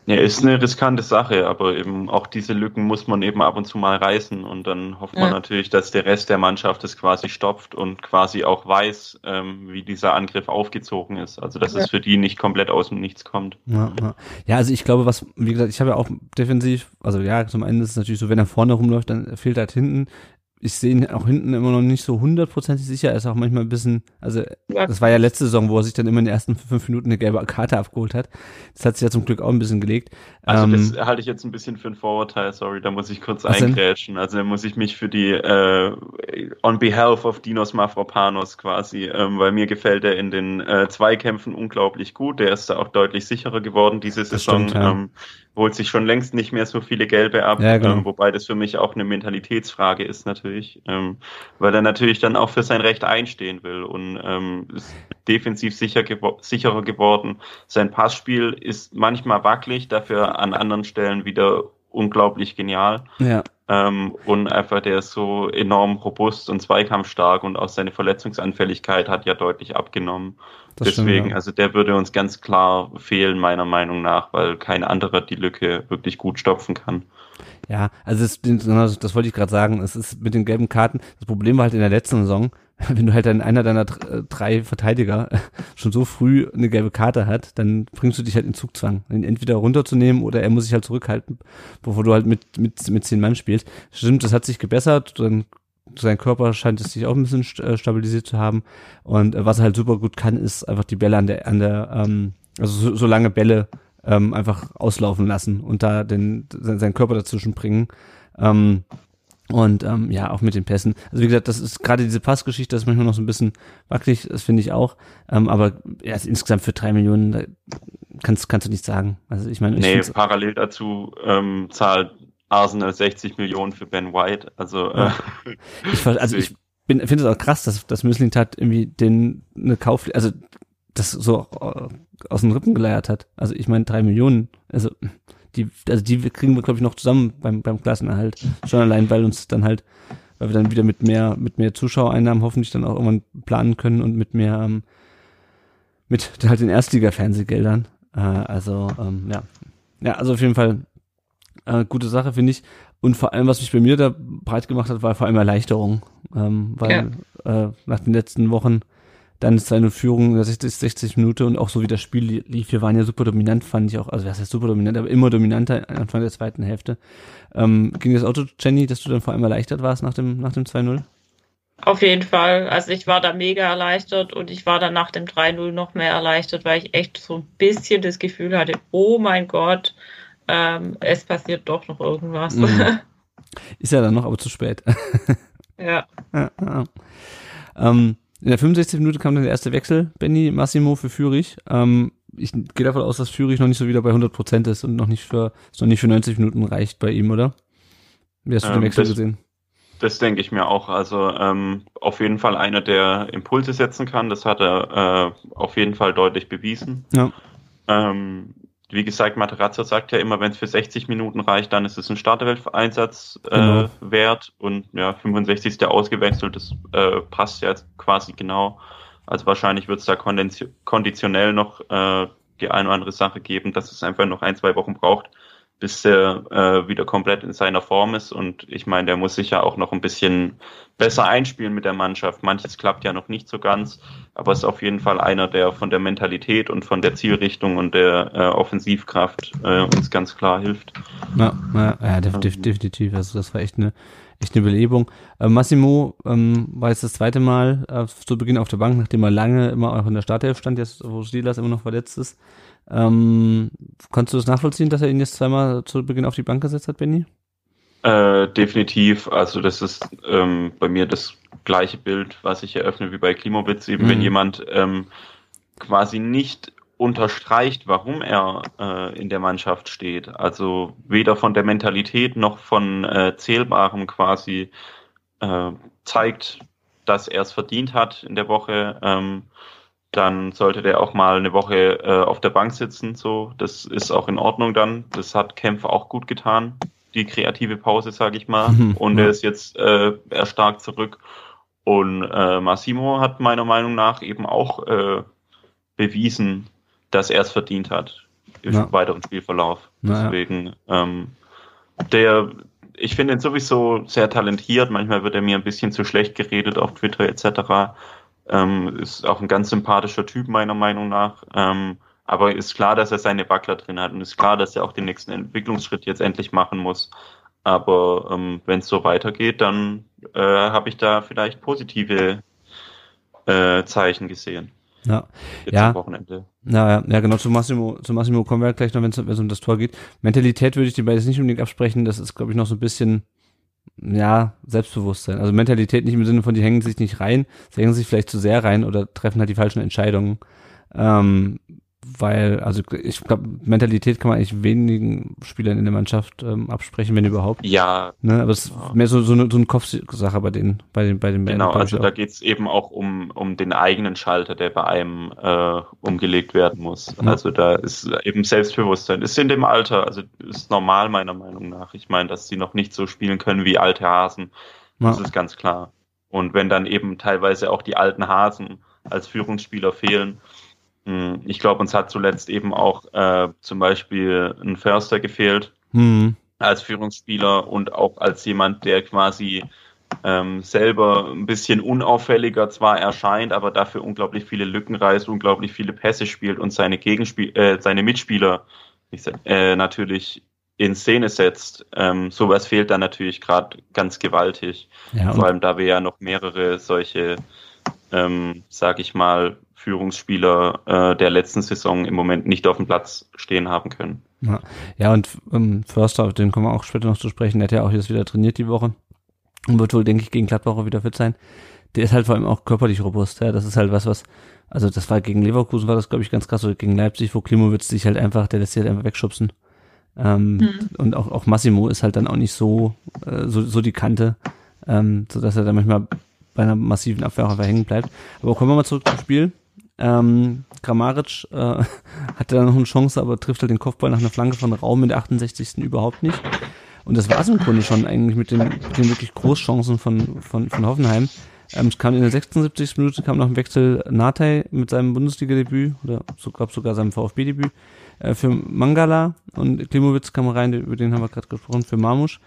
Ja, ist eine riskante Sache, aber eben auch diese Lücken muss man eben ab und zu mal reißen und dann hofft man Ja. natürlich, dass der Rest der Mannschaft es quasi stopft und quasi auch weiß, ähm, wie dieser Angriff aufgezogen ist. Also dass Ja. es für die nicht komplett aus dem Nichts kommt. Ja, ja. ja, also ich glaube, was, wie gesagt, ich habe ja auch defensiv, also ja, zum einen ist es natürlich so, wenn er vorne rumläuft, dann fehlt er halt hinten. Ich sehe ihn auch hinten immer noch nicht so hundertprozentig sicher. Er ist auch manchmal ein bisschen, also Ja. das war ja letzte Saison, wo er sich dann immer in den ersten fünf Minuten eine gelbe Karte abgeholt hat. Das hat sich ja zum Glück auch ein bisschen gelegt. Also Ähm, das halte ich jetzt ein bisschen für ein Vorurteil, sorry, da muss ich kurz denn? eingrätschen. Also da muss ich mich für die äh, on behalf of Dinos Mavropanos quasi, ähm, weil mir gefällt er in den äh, Zweikämpfen unglaublich gut. Der ist da auch deutlich sicherer geworden diese Das Saison. stimmt, ja. ähm, holt sich schon längst nicht mehr so viele Gelbe ab, Ja, genau. ähm, wobei das für mich auch eine Mentalitätsfrage ist natürlich, ähm, weil er natürlich dann auch für sein Recht einstehen will und ähm, ist defensiv sicher gewo sicherer geworden. Sein Passspiel ist manchmal wackelig, dafür an anderen Stellen wieder unglaublich genial. ja, Ähm, und einfach der ist so enorm robust und zweikampfstark und auch seine Verletzungsanfälligkeit hat ja deutlich abgenommen. das Deswegen, stimmt. Ja. also der würde uns ganz klar fehlen, meiner Meinung nach, weil kein anderer die Lücke wirklich gut stopfen kann. Ja, also das, das, das wollte ich gerade sagen. Es ist mit den gelben Karten. Das Problem war halt in der letzten Saison, wenn du halt dann einer deiner äh, drei Verteidiger schon so früh eine gelbe Karte hat, dann bringst du dich halt in Zugzwang, ihn entweder runterzunehmen oder er muss sich halt zurückhalten, bevor du halt mit mit mit zehn Mann spielst. Stimmt, das hat sich gebessert. Dann sein Körper scheint es sich auch ein bisschen äh, stabilisiert zu haben. Und äh, was er halt super gut kann, ist einfach die Bälle an der an der ähm, also so, so lange Bälle ähm, einfach auslaufen lassen und da den sein- seinen Körper dazwischen bringen. Ähm, und ähm, ja, auch mit den Pässen. Also wie gesagt, das ist gerade diese Passgeschichte, das ist manchmal noch so ein bisschen wackelig, das finde ich auch. Ähm, aber ja, ist insgesamt für drei Millionen da kannst, kannst du nicht sagen. Also ich meine, ich Nee, parallel dazu ähm, zahlt Arsenal 60 Millionen für Ben White. Also äh, Ich, ver- also ich bin finde es auch krass, dass dass Müslintat irgendwie den eine Kauf, also das so äh, aus den Rippen geleiert hat. Also ich meine drei Millionen, also die, also die kriegen wir glaube ich noch zusammen beim beim Klassenerhalt. Schon allein, weil uns dann halt, weil wir dann wieder mit mehr mit mehr Zuschauereinnahmen hoffentlich dann auch irgendwann planen können und mit mehr ähm, mit halt den Erstliga-Fernsehgeldern. Äh, also ähm, ja, ja, also auf jeden Fall äh, gute Sache finde ich. Und vor allem, was mich bei mir da breit gemacht hat, war vor allem Erleichterung. Ähm, weil äh, nach den letzten Wochen dann ist seine Führung in der 60, 60 Minuten und auch so wie das Spiel li- lief, wir waren ja super dominant, fand ich auch, also was heißt super dominant, aber immer dominanter Anfang der zweiten Hälfte. Ähm, ging das Auto, Jenny, dass du dann vor allem erleichtert warst nach dem, nach dem 2-0? Auf jeden Fall. Also ich war da mega erleichtert und ich war dann nach dem 3-0 noch mehr erleichtert, weil ich echt so ein bisschen das Gefühl hatte, oh mein Gott, ähm, es passiert doch noch irgendwas. Mhm. Ist ja dann noch, aber zu spät. ja. Ja, ja. ähm, in der 65. Minute kam dann der erste Wechsel, Benny Massimo für Fürich. Ähm, ich gehe davon aus, dass Fürich noch nicht so wieder bei 100 Prozent ist und noch nicht für, noch nicht für 90 Minuten reicht bei ihm, oder? Wie hast du den Ähm, Wechsel das- gesehen? Das denke ich mir auch. Also ähm, auf jeden Fall einer, der Impulse setzen kann. Das hat er äh, auf jeden Fall deutlich bewiesen. Ja. Ähm, wie gesagt, Materazzo sagt ja immer, wenn es für 60 Minuten reicht, dann ist es ein Starterwelteinsatz äh, Genau. wert. Und ja, 65. ausgewechselt, das äh, passt ja jetzt quasi genau. Also wahrscheinlich wird es da konditio- konditionell noch äh, die eine oder andere Sache geben, dass es einfach noch ein, zwei Wochen braucht, bis er äh, wieder komplett in seiner Form ist. Und ich meine, der muss sich ja auch noch ein bisschen besser einspielen mit der Mannschaft. Manches klappt ja noch nicht so ganz, aber ist auf jeden Fall einer, der von der Mentalität und von der Zielrichtung und der äh, Offensivkraft äh, uns ganz klar hilft. Ja, ja, ja def def definitiv. Also das war echt eine, echt eine Belebung. Äh, Massimo ähm, war jetzt das zweite Mal äh, zu Beginn auf der Bank, nachdem er lange immer auch in der Startelf stand, jetzt wo Silas immer noch verletzt ist. Ähm, kannst du das nachvollziehen, dass er ihn jetzt zweimal zu Beginn auf die Bank gesetzt hat, Benny? Äh, definitiv. Also das ist ähm, bei mir das gleiche Bild, was ich eröffne wie bei Klimowitz. Eben Mhm. wenn jemand ähm, quasi nicht unterstreicht, warum er äh, in der Mannschaft steht. Also weder von der Mentalität noch von äh, Zählbarem quasi äh, zeigt, dass er es verdient hat in der Woche. Ähm, dann sollte der auch mal eine Woche äh, auf der Bank sitzen. So, das ist auch in Ordnung dann. Das hat Kämpfer auch gut getan die kreative Pause, sage ich mal. Mhm, Und ja. er ist jetzt äh, erstarkt zurück. Und äh, Massimo hat meiner Meinung nach eben auch äh, bewiesen, dass er es verdient hat. im Ja. weiteren Spielverlauf. Ja. Deswegen, ähm, der, ich finde ihn sowieso sehr talentiert. Manchmal wird er mir ein bisschen zu schlecht geredet auf Twitter etc. Ähm, ist auch ein ganz sympathischer Typ meiner Meinung nach. Ähm, aber ist klar, dass er seine Wackler drin hat und ist klar, dass er auch den nächsten Entwicklungsschritt jetzt endlich machen muss. Aber ähm, wenn es so weitergeht, dann äh, habe ich da vielleicht positive äh, Zeichen gesehen. Ja. Jetzt Ja. am Wochenende. Ja, ja, genau, zu Massimo, zu Massimo kommen wir gleich noch, wenn es wenn es um das Tor geht. Mentalität würde ich dir beides nicht unbedingt absprechen, das ist, glaube ich, noch so ein bisschen, ja, Selbstbewusstsein. Also Mentalität nicht im Sinne von, die hängen sich nicht rein, sie hängen sich vielleicht zu sehr rein oder treffen halt die falschen Entscheidungen. Ähm, weil, also ich glaube, Mentalität kann man eigentlich wenigen Spielern in der Mannschaft ähm, absprechen, wenn überhaupt. Ja, Ne? Aber es ist Ja. mehr so, so eine, so eine Kopfsache bei den, bei den, bei den Genau, also ich da auch. geht's eben auch um, um den eigenen Schalter, der bei einem äh, umgelegt werden muss. Ja. Also da ist eben Selbstbewusstsein. Ist in dem Alter, also ist normal meiner Meinung nach. Ich meine, dass sie noch nicht so spielen können wie alte Hasen. Das Ja. ist ganz klar. Und wenn dann eben teilweise auch die alten Hasen als Führungsspieler fehlen, ich glaube, uns hat zuletzt eben auch äh, zum Beispiel ein Förster gefehlt, Hm. als Führungsspieler und auch als jemand, der quasi ähm, selber ein bisschen unauffälliger zwar erscheint, aber dafür unglaublich viele Lücken reißt, unglaublich viele Pässe spielt und seine Gegenspiel äh, seine Mitspieler äh, natürlich in Szene setzt. Ähm, sowas fehlt dann natürlich gerade ganz gewaltig. Ja, Vor allem, da wir ja noch mehrere solche, ähm, sag ich mal, Führungsspieler äh, der letzten Saison im Moment nicht auf dem Platz stehen haben können. ja, ja, und ähm, Förster, auf den kommen wir auch später noch zu sprechen, der hat ja auch jetzt wieder trainiert die Woche und wird wohl, denke ich, gegen Gladbach auch wieder fit sein. Der ist halt vor allem auch körperlich robust, ja, das ist halt was, was, also das war gegen Leverkusen, war das, glaube ich, ganz krass, oder gegen Leipzig, wo Klimowitz sich halt einfach, der lässt sich halt einfach wegschubsen. Ähm, Mhm. Und auch, auch Massimo ist halt dann auch nicht so, äh, so, so die Kante, ähm, so dass er dann manchmal bei einer massiven Abwehr auch einfach hängen bleibt. Aber kommen wir mal zurück zum Spiel. Ähm, Kramaric äh, hatte dann noch eine Chance, aber trifft halt den Kopfball nach einer Flanke von Raum in der 68. überhaupt nicht. Und das war es im Grunde schon eigentlich mit den, mit den wirklich Großchancen von, von, von Hoffenheim. Ähm, es kam in der 76. Minute kam noch ein Wechsel Natei mit seinem Bundesliga-Debüt oder so, glaub sogar seinem VfB-Debüt äh, für Mangala und Klimowitz kam rein, über den haben wir gerade gesprochen, für Marmusch.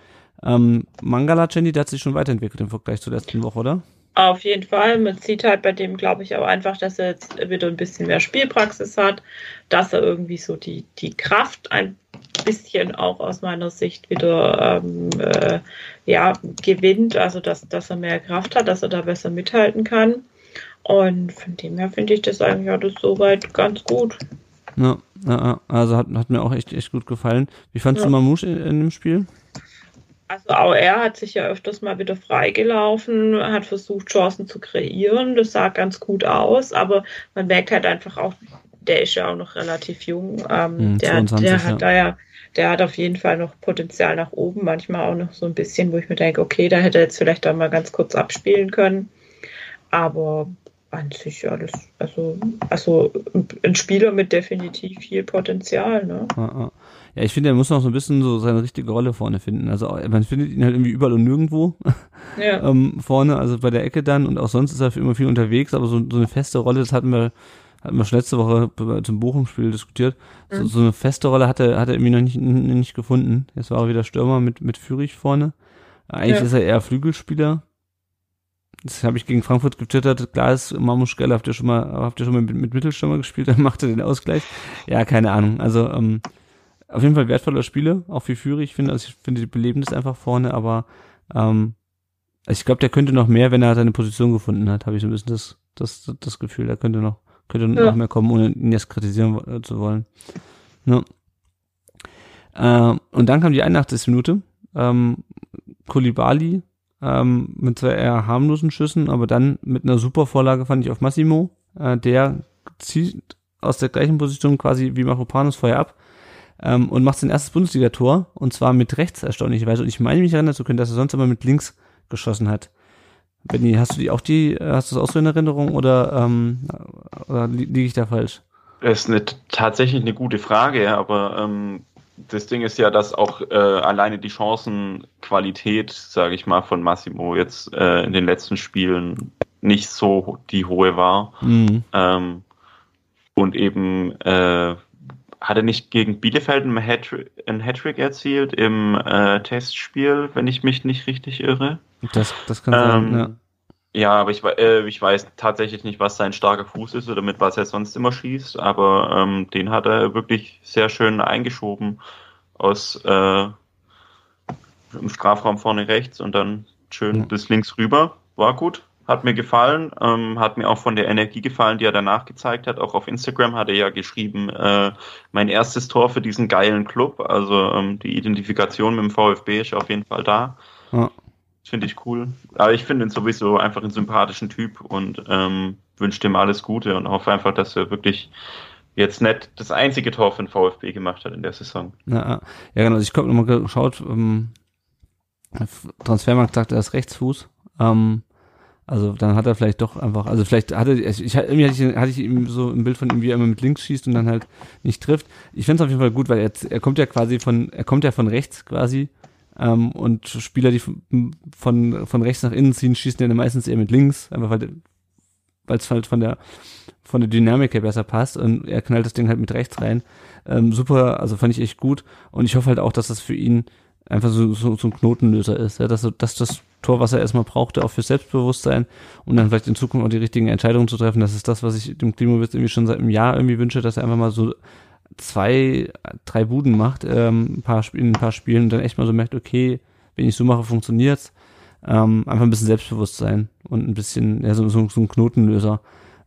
Ähm, Mangala, Jenny, der hat sich schon weiterentwickelt im Vergleich zur letzten Woche, oder? Auf jeden Fall. Man sieht halt bei dem, glaube ich, aber einfach, dass er jetzt wieder ein bisschen mehr Spielpraxis hat, dass er irgendwie so die, die Kraft ein bisschen auch aus meiner Sicht wieder ähm, äh, ja, gewinnt, also dass, dass er mehr Kraft hat, dass er da besser mithalten kann. Und von dem her finde ich das eigentlich alles soweit ganz gut. Ja, also hat, hat mir auch echt, echt gut gefallen. Wie fandst Ja. du Mamouche in, in dem Spiel? Also auch er hat sich ja öfters mal wieder freigelaufen, hat versucht, Chancen zu kreieren. Das sah ganz gut aus, aber man merkt halt einfach auch, der ist ja auch noch relativ jung. Ähm, Hm, der, 22, der ja. hat da ja, der hat auf jeden Fall noch Potenzial nach oben, manchmal auch noch so ein bisschen, wo ich mir denke, okay, da hätte er jetzt vielleicht auch mal ganz kurz abspielen können. Aber an sich ja, das, also, also ein Spieler mit definitiv viel Potenzial, ne? Ja, ja. Ja, ich finde, er muss noch so ein bisschen so seine richtige Rolle vorne finden. Also man findet ihn halt irgendwie überall und nirgendwo Ja. ähm, vorne, also bei der Ecke dann und auch sonst ist er immer viel unterwegs, aber so, so eine feste Rolle, das hatten wir, hatten wir schon letzte Woche zum Bochum-Spiel diskutiert. So, Mhm. so eine feste Rolle hat er, hat er irgendwie noch nicht, nicht gefunden. Jetzt war er wieder Stürmer mit, mit Führig vorne. Eigentlich Ja. ist er eher Flügelspieler. Das habe ich gegen Frankfurt getwittert. Klar ist Mamuschkel, habt ihr schon mal, habt ihr schon mal mit, mit Mittelstürmer gespielt, dann macht er den Ausgleich. Ja, keine Ahnung. Also, ähm, auf jeden Fall wertvoller Spieler, auch für Führig. Ich finde, also ich finde, die beleben das einfach vorne, aber ähm, ich glaube, der könnte noch mehr, wenn er seine Position gefunden hat, habe ich so ein bisschen das, das, das Gefühl, der könnte noch, könnte Ja. noch mehr kommen, ohne ihn jetzt kritisieren äh, zu wollen. Ja. Ähm, und dann kam die 81. Minute. Ähm, Kulibali ähm, mit zwei eher harmlosen Schüssen, aber dann mit einer super Vorlage fand ich auf Massimo. Äh, der zieht aus der gleichen Position quasi wie Maropanos vorher ab ähm, und macht sein erstes Bundesligator und zwar mit rechts erstaunlicherweise. Und ich meine mich erinnern zu können, dass er sonst immer mit links geschossen hat. Benny, hast du die auch die, äh, hast du das auch so in Erinnerung oder, ähm, oder li- liege ich da falsch? Das ist eine, tatsächlich eine gute Frage, aber ähm, das Ding ist ja, dass auch äh, alleine die Chancenqualität, sage ich mal, von Massimo jetzt äh, in den letzten Spielen nicht so die hohe war. Mhm. Ähm, und eben äh, hat er nicht gegen Bielefeld einen Hattrick, einen Hattrick erzielt im äh, Testspiel, wenn ich mich nicht richtig irre? Das, das kann sein, Ähm, ja. Ja, aber ich, äh, ich weiß tatsächlich nicht, was sein starker Fuß ist oder mit was er sonst immer schießt, aber ähm, den hat er wirklich sehr schön eingeschoben aus äh, im Strafraum vorne rechts und dann schön Ja. bis links rüber. War gut, hat mir gefallen, ähm, hat mir auch von der Energie gefallen, die er danach gezeigt hat. Auch auf Instagram hat er ja geschrieben, äh, mein erstes Tor für diesen geilen Club. Also ähm, die Identifikation mit dem VfB ist auf jeden Fall da. Ja. Finde ich cool. Aber ich finde ihn sowieso einfach einen sympathischen Typ und ähm, wünsche ihm alles Gute und hoffe einfach, dass er wirklich jetzt nicht das einzige Tor für den VfB gemacht hat in der Saison. Ja, ja genau. Also ich habe nochmal geschaut, ähm, Transfermarkt sagt, er ist Rechtsfuß. Ähm, also dann hat er vielleicht doch einfach, also vielleicht hatte ich, ich irgendwie hatte ich, hatte ich ihm so ein Bild von ihm, wie er immer mit links schießt und dann halt nicht trifft. Ich finde es auf jeden Fall gut, weil er, er kommt ja quasi von, er kommt ja von rechts quasi. Ähm, und Spieler, die von, von, rechts nach innen ziehen, schießen ja meistens eher mit links, einfach weil weil es halt von der von der Dynamik her besser passt und er knallt das Ding halt mit rechts rein. Ähm, super, also fand ich echt gut und ich hoffe halt auch, dass das für ihn einfach so, so, so ein Knotenlöser ist, ja, dass, dass das Tor, was er erstmal brauchte, auch für Selbstbewusstsein und dann vielleicht in Zukunft auch die richtigen Entscheidungen zu treffen. Das ist das, was ich dem Klimowitz irgendwie schon seit einem Jahr irgendwie wünsche, dass er einfach mal so zwei, drei Buden macht, ähm, ein paar Spielen, ein paar Spielen und dann echt mal so merkt, okay, wenn ich so mache, funktioniert's. Ähm, einfach ein bisschen Selbstbewusstsein und ein bisschen, ja, so, so, so ein Knotenlöser.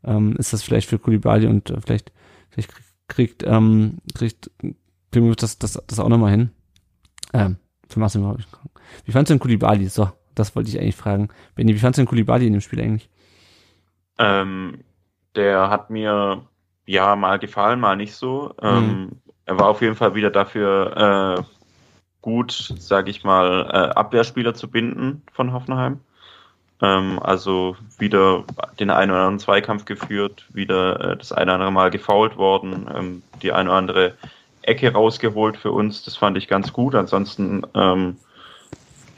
Ähm, ist das vielleicht für Kulibali und äh, vielleicht, vielleicht kriegt, ähm, kriegt Klimowitz das, das, das auch nochmal hin. Ähm, für Marcel, hab ich- wie fandst du denn Kulibali? So, das wollte ich eigentlich fragen. Benny, wie fandst du denn Kulibali in dem Spiel eigentlich? Ähm, der hat mir ja mal gefallen, mal nicht so. Ähm, Er war auf jeden Fall wieder dafür äh, gut, sage ich mal, äh, Abwehrspieler zu binden von Hoffenheim. Ähm, also wieder den einen oder anderen Zweikampf geführt, wieder äh, das eine oder andere Mal gefoult worden, ähm, die eine oder andere Ecke rausgeholt für uns. Das fand ich ganz gut. Ansonsten ähm,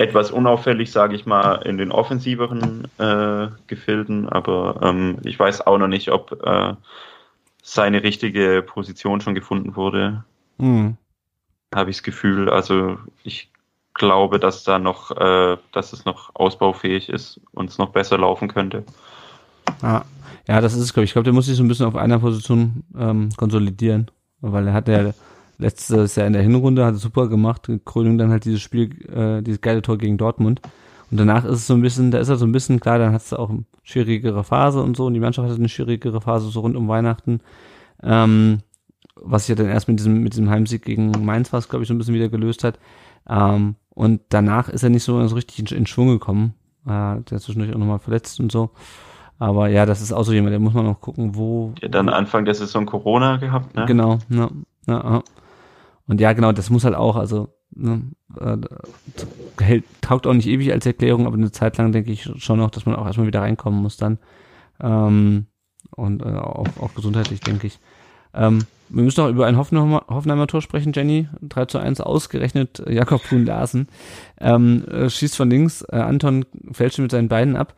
etwas unauffällig, sage ich mal, in den offensiveren äh, Gefilden, aber ähm, ich weiß auch noch nicht, ob äh, seine richtige Position schon gefunden wurde, Hm. habe ich das Gefühl. Also ich glaube, dass da noch, äh, dass es noch ausbaufähig ist und es noch besser laufen könnte. Ja, ja, das ist es, glaube ich. Ich glaube, der muss sich so ein bisschen auf einer Position ähm, konsolidieren, weil er hat ja letztes Jahr in der Hinrunde hat er super gemacht, Krönung dann halt dieses Spiel, äh, dieses geile Tor gegen Dortmund. Und danach ist es so ein bisschen, da ist er so ein bisschen klar, dann hat es auch eine schwierigere Phase und so und die Mannschaft hat eine schwierigere Phase so rund um Weihnachten. Ähm, was sich ja dann erst mit diesem, mit diesem Heimsieg gegen Mainz was, glaube ich, so ein bisschen wieder gelöst hat. Ähm, und danach ist er nicht so, so richtig in, in Schwung gekommen. Äh, der ist zwischendurch auch nochmal verletzt und so. Aber ja, das ist auch so jemand, der muss man noch gucken, wo. Der hat dann Anfang der Saison Corona gehabt, ne? Genau, ja, ja, ja. Und ja, genau, das muss halt auch, also, ne, äh, hält, taugt auch nicht ewig als Erklärung, aber eine Zeit lang denke ich schon noch, dass man auch erstmal wieder reinkommen muss dann. Ähm, und äh, auch, auch gesundheitlich, denke ich. Ähm, wir müssen noch über ein Hoffenheimer, Hoffenheimer Tor sprechen, Jenny. 3 zu 1 ausgerechnet, äh, Jakob Kuhn Larsen. Ähm, äh, schießt von links, äh, Anton fälscht mit seinen Beinen ab.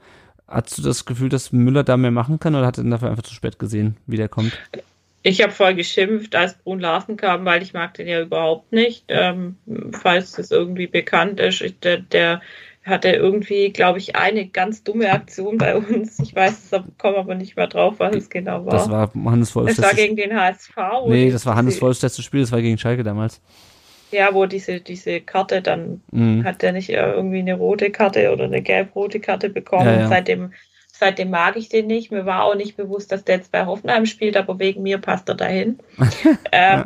Hast du das Gefühl, dass Müller da mehr machen kann oder hat er ihn dafür einfach zu spät gesehen, wie der kommt? Ich habe voll geschimpft, als Brun Larsen kam, weil ich mag den ja überhaupt nicht. Ähm, falls das irgendwie bekannt ist, ich, der, der hatte irgendwie, glaube ich, eine ganz dumme Aktion bei uns. Ich weiß, es komme aber nicht mehr drauf, was es genau war. Das war Hannes Wolfs es war letztes- gegen den HSV. Nee, das war Hannes Wolfs letztes Spiel, das war gegen Schalke damals. Ja, wo diese, diese Karte dann Mhm. hat der nicht äh, irgendwie eine rote Karte oder eine gelb-rote Karte bekommen. Ja, ja. Seitdem, seitdem mag ich den nicht. Mir war auch nicht bewusst, dass der jetzt bei Hoffenheim spielt, aber wegen mir passt er dahin. ähm,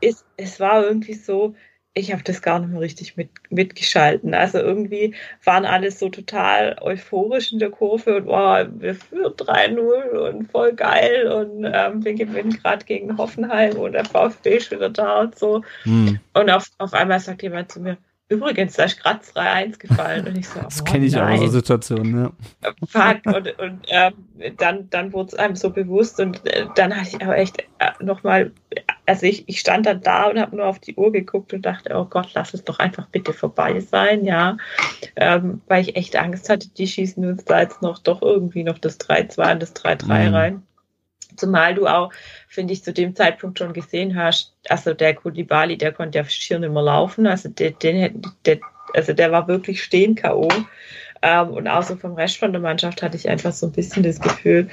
es, es war irgendwie so, ich habe das gar nicht mehr richtig mit, mitgeschalten. Also irgendwie waren alle so total euphorisch in der Kurve und wow, wir führen 3-0 und voll geil und ähm, wir gewinnen gerade gegen Hoffenheim und der VfB ist wieder da und so. Mhm. Und auf, auf einmal sagt jemand zu mir, übrigens, da ist gerade 3-1 gefallen. Und ich so, Das oh kenne ich auch nein, so Situationen, ja. Fuck. Und, und ähm, dann, dann wurde es einem so bewusst und äh, dann hatte ich aber echt äh, nochmal, also ich, ich stand dann da und habe nur auf die Uhr geguckt und dachte, oh Gott, lass es doch einfach bitte vorbei sein, ja. Ähm, weil ich echt Angst hatte, die schießen uns da jetzt noch doch irgendwie noch das 3-2 und das 3-3 Mhm. rein. Zumal du auch, finde ich, zu dem Zeitpunkt schon gesehen hast, also der Kulibali, der konnte ja schier nicht mehr laufen, also der, den, der, also der war wirklich stehen K.O. Ähm, und auch so vom Rest von der Mannschaft hatte ich einfach so ein bisschen das Gefühl,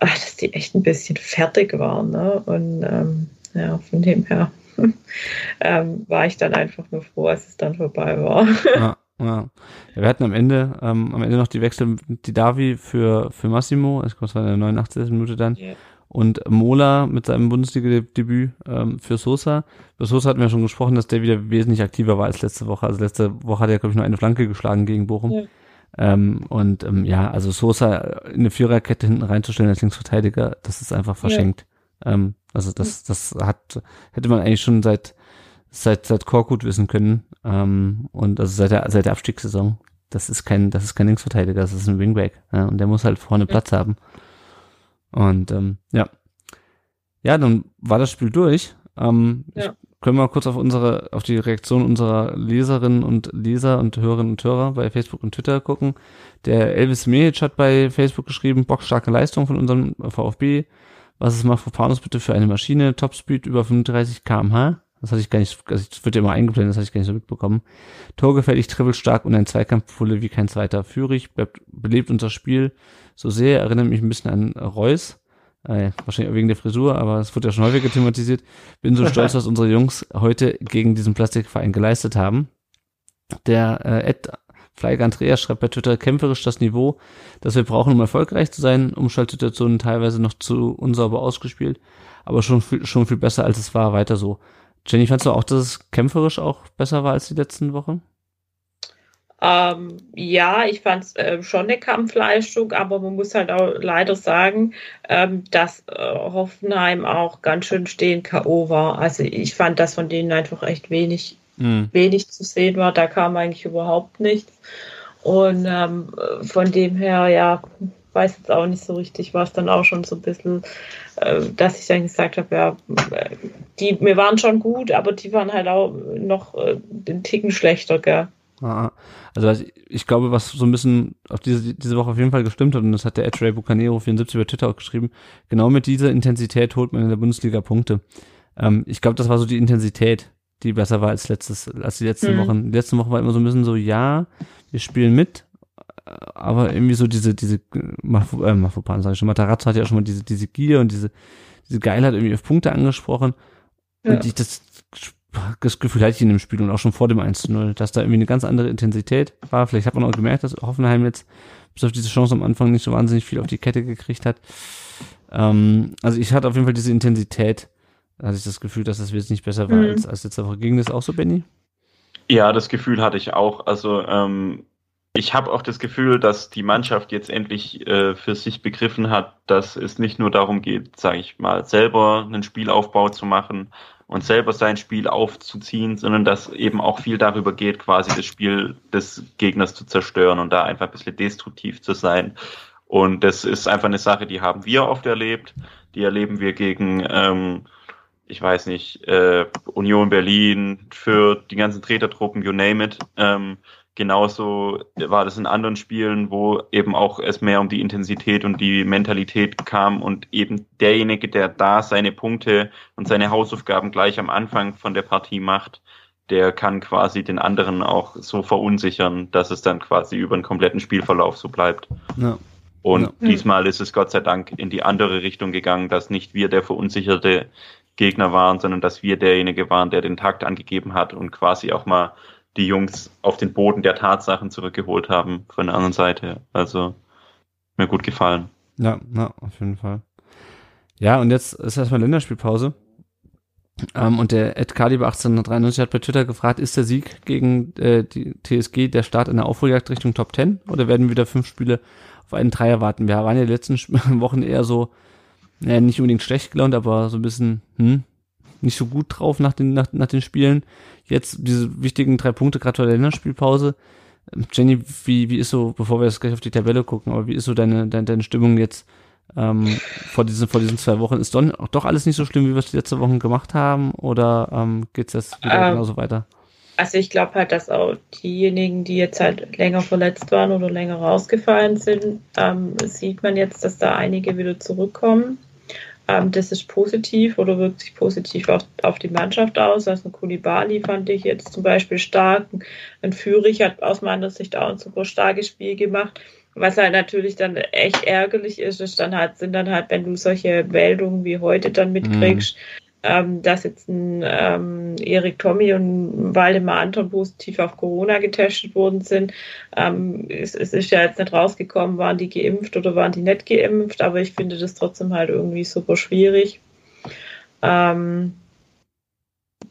ach, dass die echt ein bisschen fertig waren. Ne? Und ähm, ja, von dem her ähm, war ich dann einfach nur froh, als es dann vorbei war. Ja. Ja. Wir hatten am Ende, ähm, am Ende noch die Wechsel, die Davi für, für Massimo, ich glaube, es war in der 89. Minute dann. Yeah. Und Mola mit seinem Bundesliga-Debüt ähm, für Sosa. Für Sosa hatten wir schon gesprochen, dass der wieder wesentlich aktiver war als letzte Woche. Also letzte Woche hat er, glaube ich, nur eine Flanke geschlagen gegen Bochum. Yeah. Ähm, und ähm, ja, also Sosa in eine Viererkette hinten reinzustellen als Linksverteidiger, das ist einfach verschenkt. Yeah. Ähm, also das, das hat, hätte man eigentlich schon seit seit seit Korkut wissen können. Ähm, und also seit der seit der Abstiegssaison. Das ist kein, das ist kein Linksverteidiger, das ist ein Wingback. Ja, und der muss halt vorne ja. Platz haben. Und ähm, ja. Ja, dann war das Spiel durch. Ähm, ja. können wir mal kurz auf unsere, auf die Reaktion unserer Leserinnen und Leser und Hörerinnen und Hörer bei Facebook und Twitter gucken. Der Elvis Mehic hat bei Facebook geschrieben, bockstarke Leistung von unserem VfB. Was ist Mafropanus bitte für eine Maschine? Topspeed über 35 kmh. Das hatte ich gar nicht, also das wird ja immer eingeblendet, das hatte ich gar nicht so mitbekommen. Torgefällig, trippelstark und ein Zweikampfpulle wie kein zweiter. Führig, belebt unser Spiel so sehr, erinnert mich ein bisschen an Reus. Äh, wahrscheinlich auch wegen der Frisur, aber es wurde ja schon häufiger thematisiert. Bin so stolz, was unsere Jungs heute gegen diesen Plastikverein geleistet haben. Der äh, Ed Fleig Andreas schreibt bei Twitter kämpferisch das Niveau, das wir brauchen, um erfolgreich zu sein. Umschaltsituationen teilweise noch zu unsauber ausgespielt, aber schon viel, schon viel besser als es war. Weiter so. Jenny, fandst du auch, dass es kämpferisch auch besser war als die letzten Wochen? Ähm, ja, ich fand es äh, schon eine Kampfleistung, aber man muss halt auch leider sagen, ähm, dass äh, Hoffenheim auch ganz schön stehen K.O. war. Also ich fand, dass von denen einfach echt wenig, mhm. wenig zu sehen war. Da kam eigentlich überhaupt nichts. Und ähm, von dem her, ja, weiß jetzt auch nicht so richtig, war es dann auch schon so ein bisschen, äh, dass ich dann gesagt habe, ja, die, mir waren schon gut, aber die waren halt auch noch äh, den Ticken schlechter, gell. Also ich glaube, was so ein bisschen auf diese, diese Woche auf jeden Fall gestimmt hat, und das hat der Edge Ray Bucanero 74 über Twitter auch geschrieben, genau mit dieser Intensität holt man in der Bundesliga Punkte. Ähm, ich glaube, das war so die Intensität, die besser war als letztes, als die letzten mhm. Wochen. Die letzten Wochen war immer so ein bisschen so, ja, wir spielen mit, aber irgendwie so diese, diese, Mafu, äh, Mafupan, sag ich schon, Matarazzo hat ja schon mal diese, diese Gier und diese, diese Geilheit irgendwie auf Punkte angesprochen. Ja. Und ich, das, das Gefühl hatte ich in dem Spiel und auch schon vor dem 1 zu 0, dass da irgendwie eine ganz andere Intensität war. Vielleicht hat man auch gemerkt, dass Hoffenheim jetzt bis auf diese Chance am Anfang nicht so wahnsinnig viel auf die Kette gekriegt hat. Ähm, also ich hatte auf jeden Fall diese Intensität, hatte ich das Gefühl, dass das jetzt nicht besser war mhm. als, als letzte Woche. Ging das auch so, Benny? Ja, das Gefühl hatte ich auch. Also ähm, ich habe auch das Gefühl, dass die Mannschaft jetzt endlich äh, für sich begriffen hat, dass es nicht nur darum geht, sage ich mal, selber einen Spielaufbau zu machen und selber sein Spiel aufzuziehen, sondern dass eben auch viel darüber geht, quasi das Spiel des Gegners zu zerstören und da einfach ein bisschen destruktiv zu sein. Und das ist einfach eine Sache, die haben wir oft erlebt. Die erleben wir gegen, ähm, ich weiß nicht, äh, Union Berlin, für die ganzen Tretertruppen, you name it. Ähm, Genauso war das in anderen Spielen, wo eben auch es mehr um die Intensität und die Mentalität kam und eben derjenige, der da seine Punkte und seine Hausaufgaben gleich am Anfang von der Partie macht, der kann quasi den anderen auch so verunsichern, dass es dann quasi über den kompletten Spielverlauf so bleibt. Ja. Und ja. diesmal ist es Gott sei Dank in die andere Richtung gegangen, dass nicht wir der verunsicherte Gegner waren, sondern dass wir derjenige waren, der den Takt angegeben hat und quasi auch mal die Jungs auf den Boden der Tatsachen zurückgeholt haben von der anderen Seite. Also mir gut gefallen. Ja, ja, auf jeden Fall. Ja, und jetzt ist erstmal Länderspielpause. Ähm, und der Ed Caliber 1893 hat bei Twitter gefragt, ist der Sieg gegen äh, die TSG der Start in der Aufholjagd Richtung Top 10 oder werden wieder fünf Spiele auf einen Dreier warten? Wir waren ja die letzten Wochen eher so, naja, nicht unbedingt schlecht gelaunt, aber so ein bisschen, hm, nicht so gut drauf nach den, nach, nach den Spielen. Jetzt diese wichtigen drei Punkte, gerade vor der Länderspielpause. Jenny, wie, wie ist so, bevor wir jetzt gleich auf die Tabelle gucken, aber wie ist so deine, deine, deine Stimmung jetzt ähm, vor, diesen, vor diesen zwei Wochen? Ist doch, doch alles nicht so schlimm, wie wir es die letzten Wochen gemacht haben? Oder ähm, geht es jetzt wieder ähm, genauso weiter? Also ich glaube halt, dass auch diejenigen, die jetzt halt länger verletzt waren oder länger rausgefallen sind, ähm, sieht man jetzt, dass da einige wieder zurückkommen. Ähm, das ist positiv oder wirkt sich positiv auf, auf die Mannschaft aus. Also ein Kulibali fand ich jetzt zum Beispiel stark. Ein Führig hat aus meiner Sicht auch ein super starkes Spiel gemacht. Was halt natürlich dann echt ärgerlich ist, ist dann halt, sind dann halt, wenn du solche Meldungen wie heute dann mitkriegst, mhm ähm, dass jetzt ein ähm, Erik Tommy und Waldemar Anton positiv auf Corona getestet worden sind. Ähm, es, es, ist ja jetzt nicht rausgekommen, waren die geimpft oder waren die nicht geimpft, aber ich finde das trotzdem halt irgendwie super schwierig. Ähm,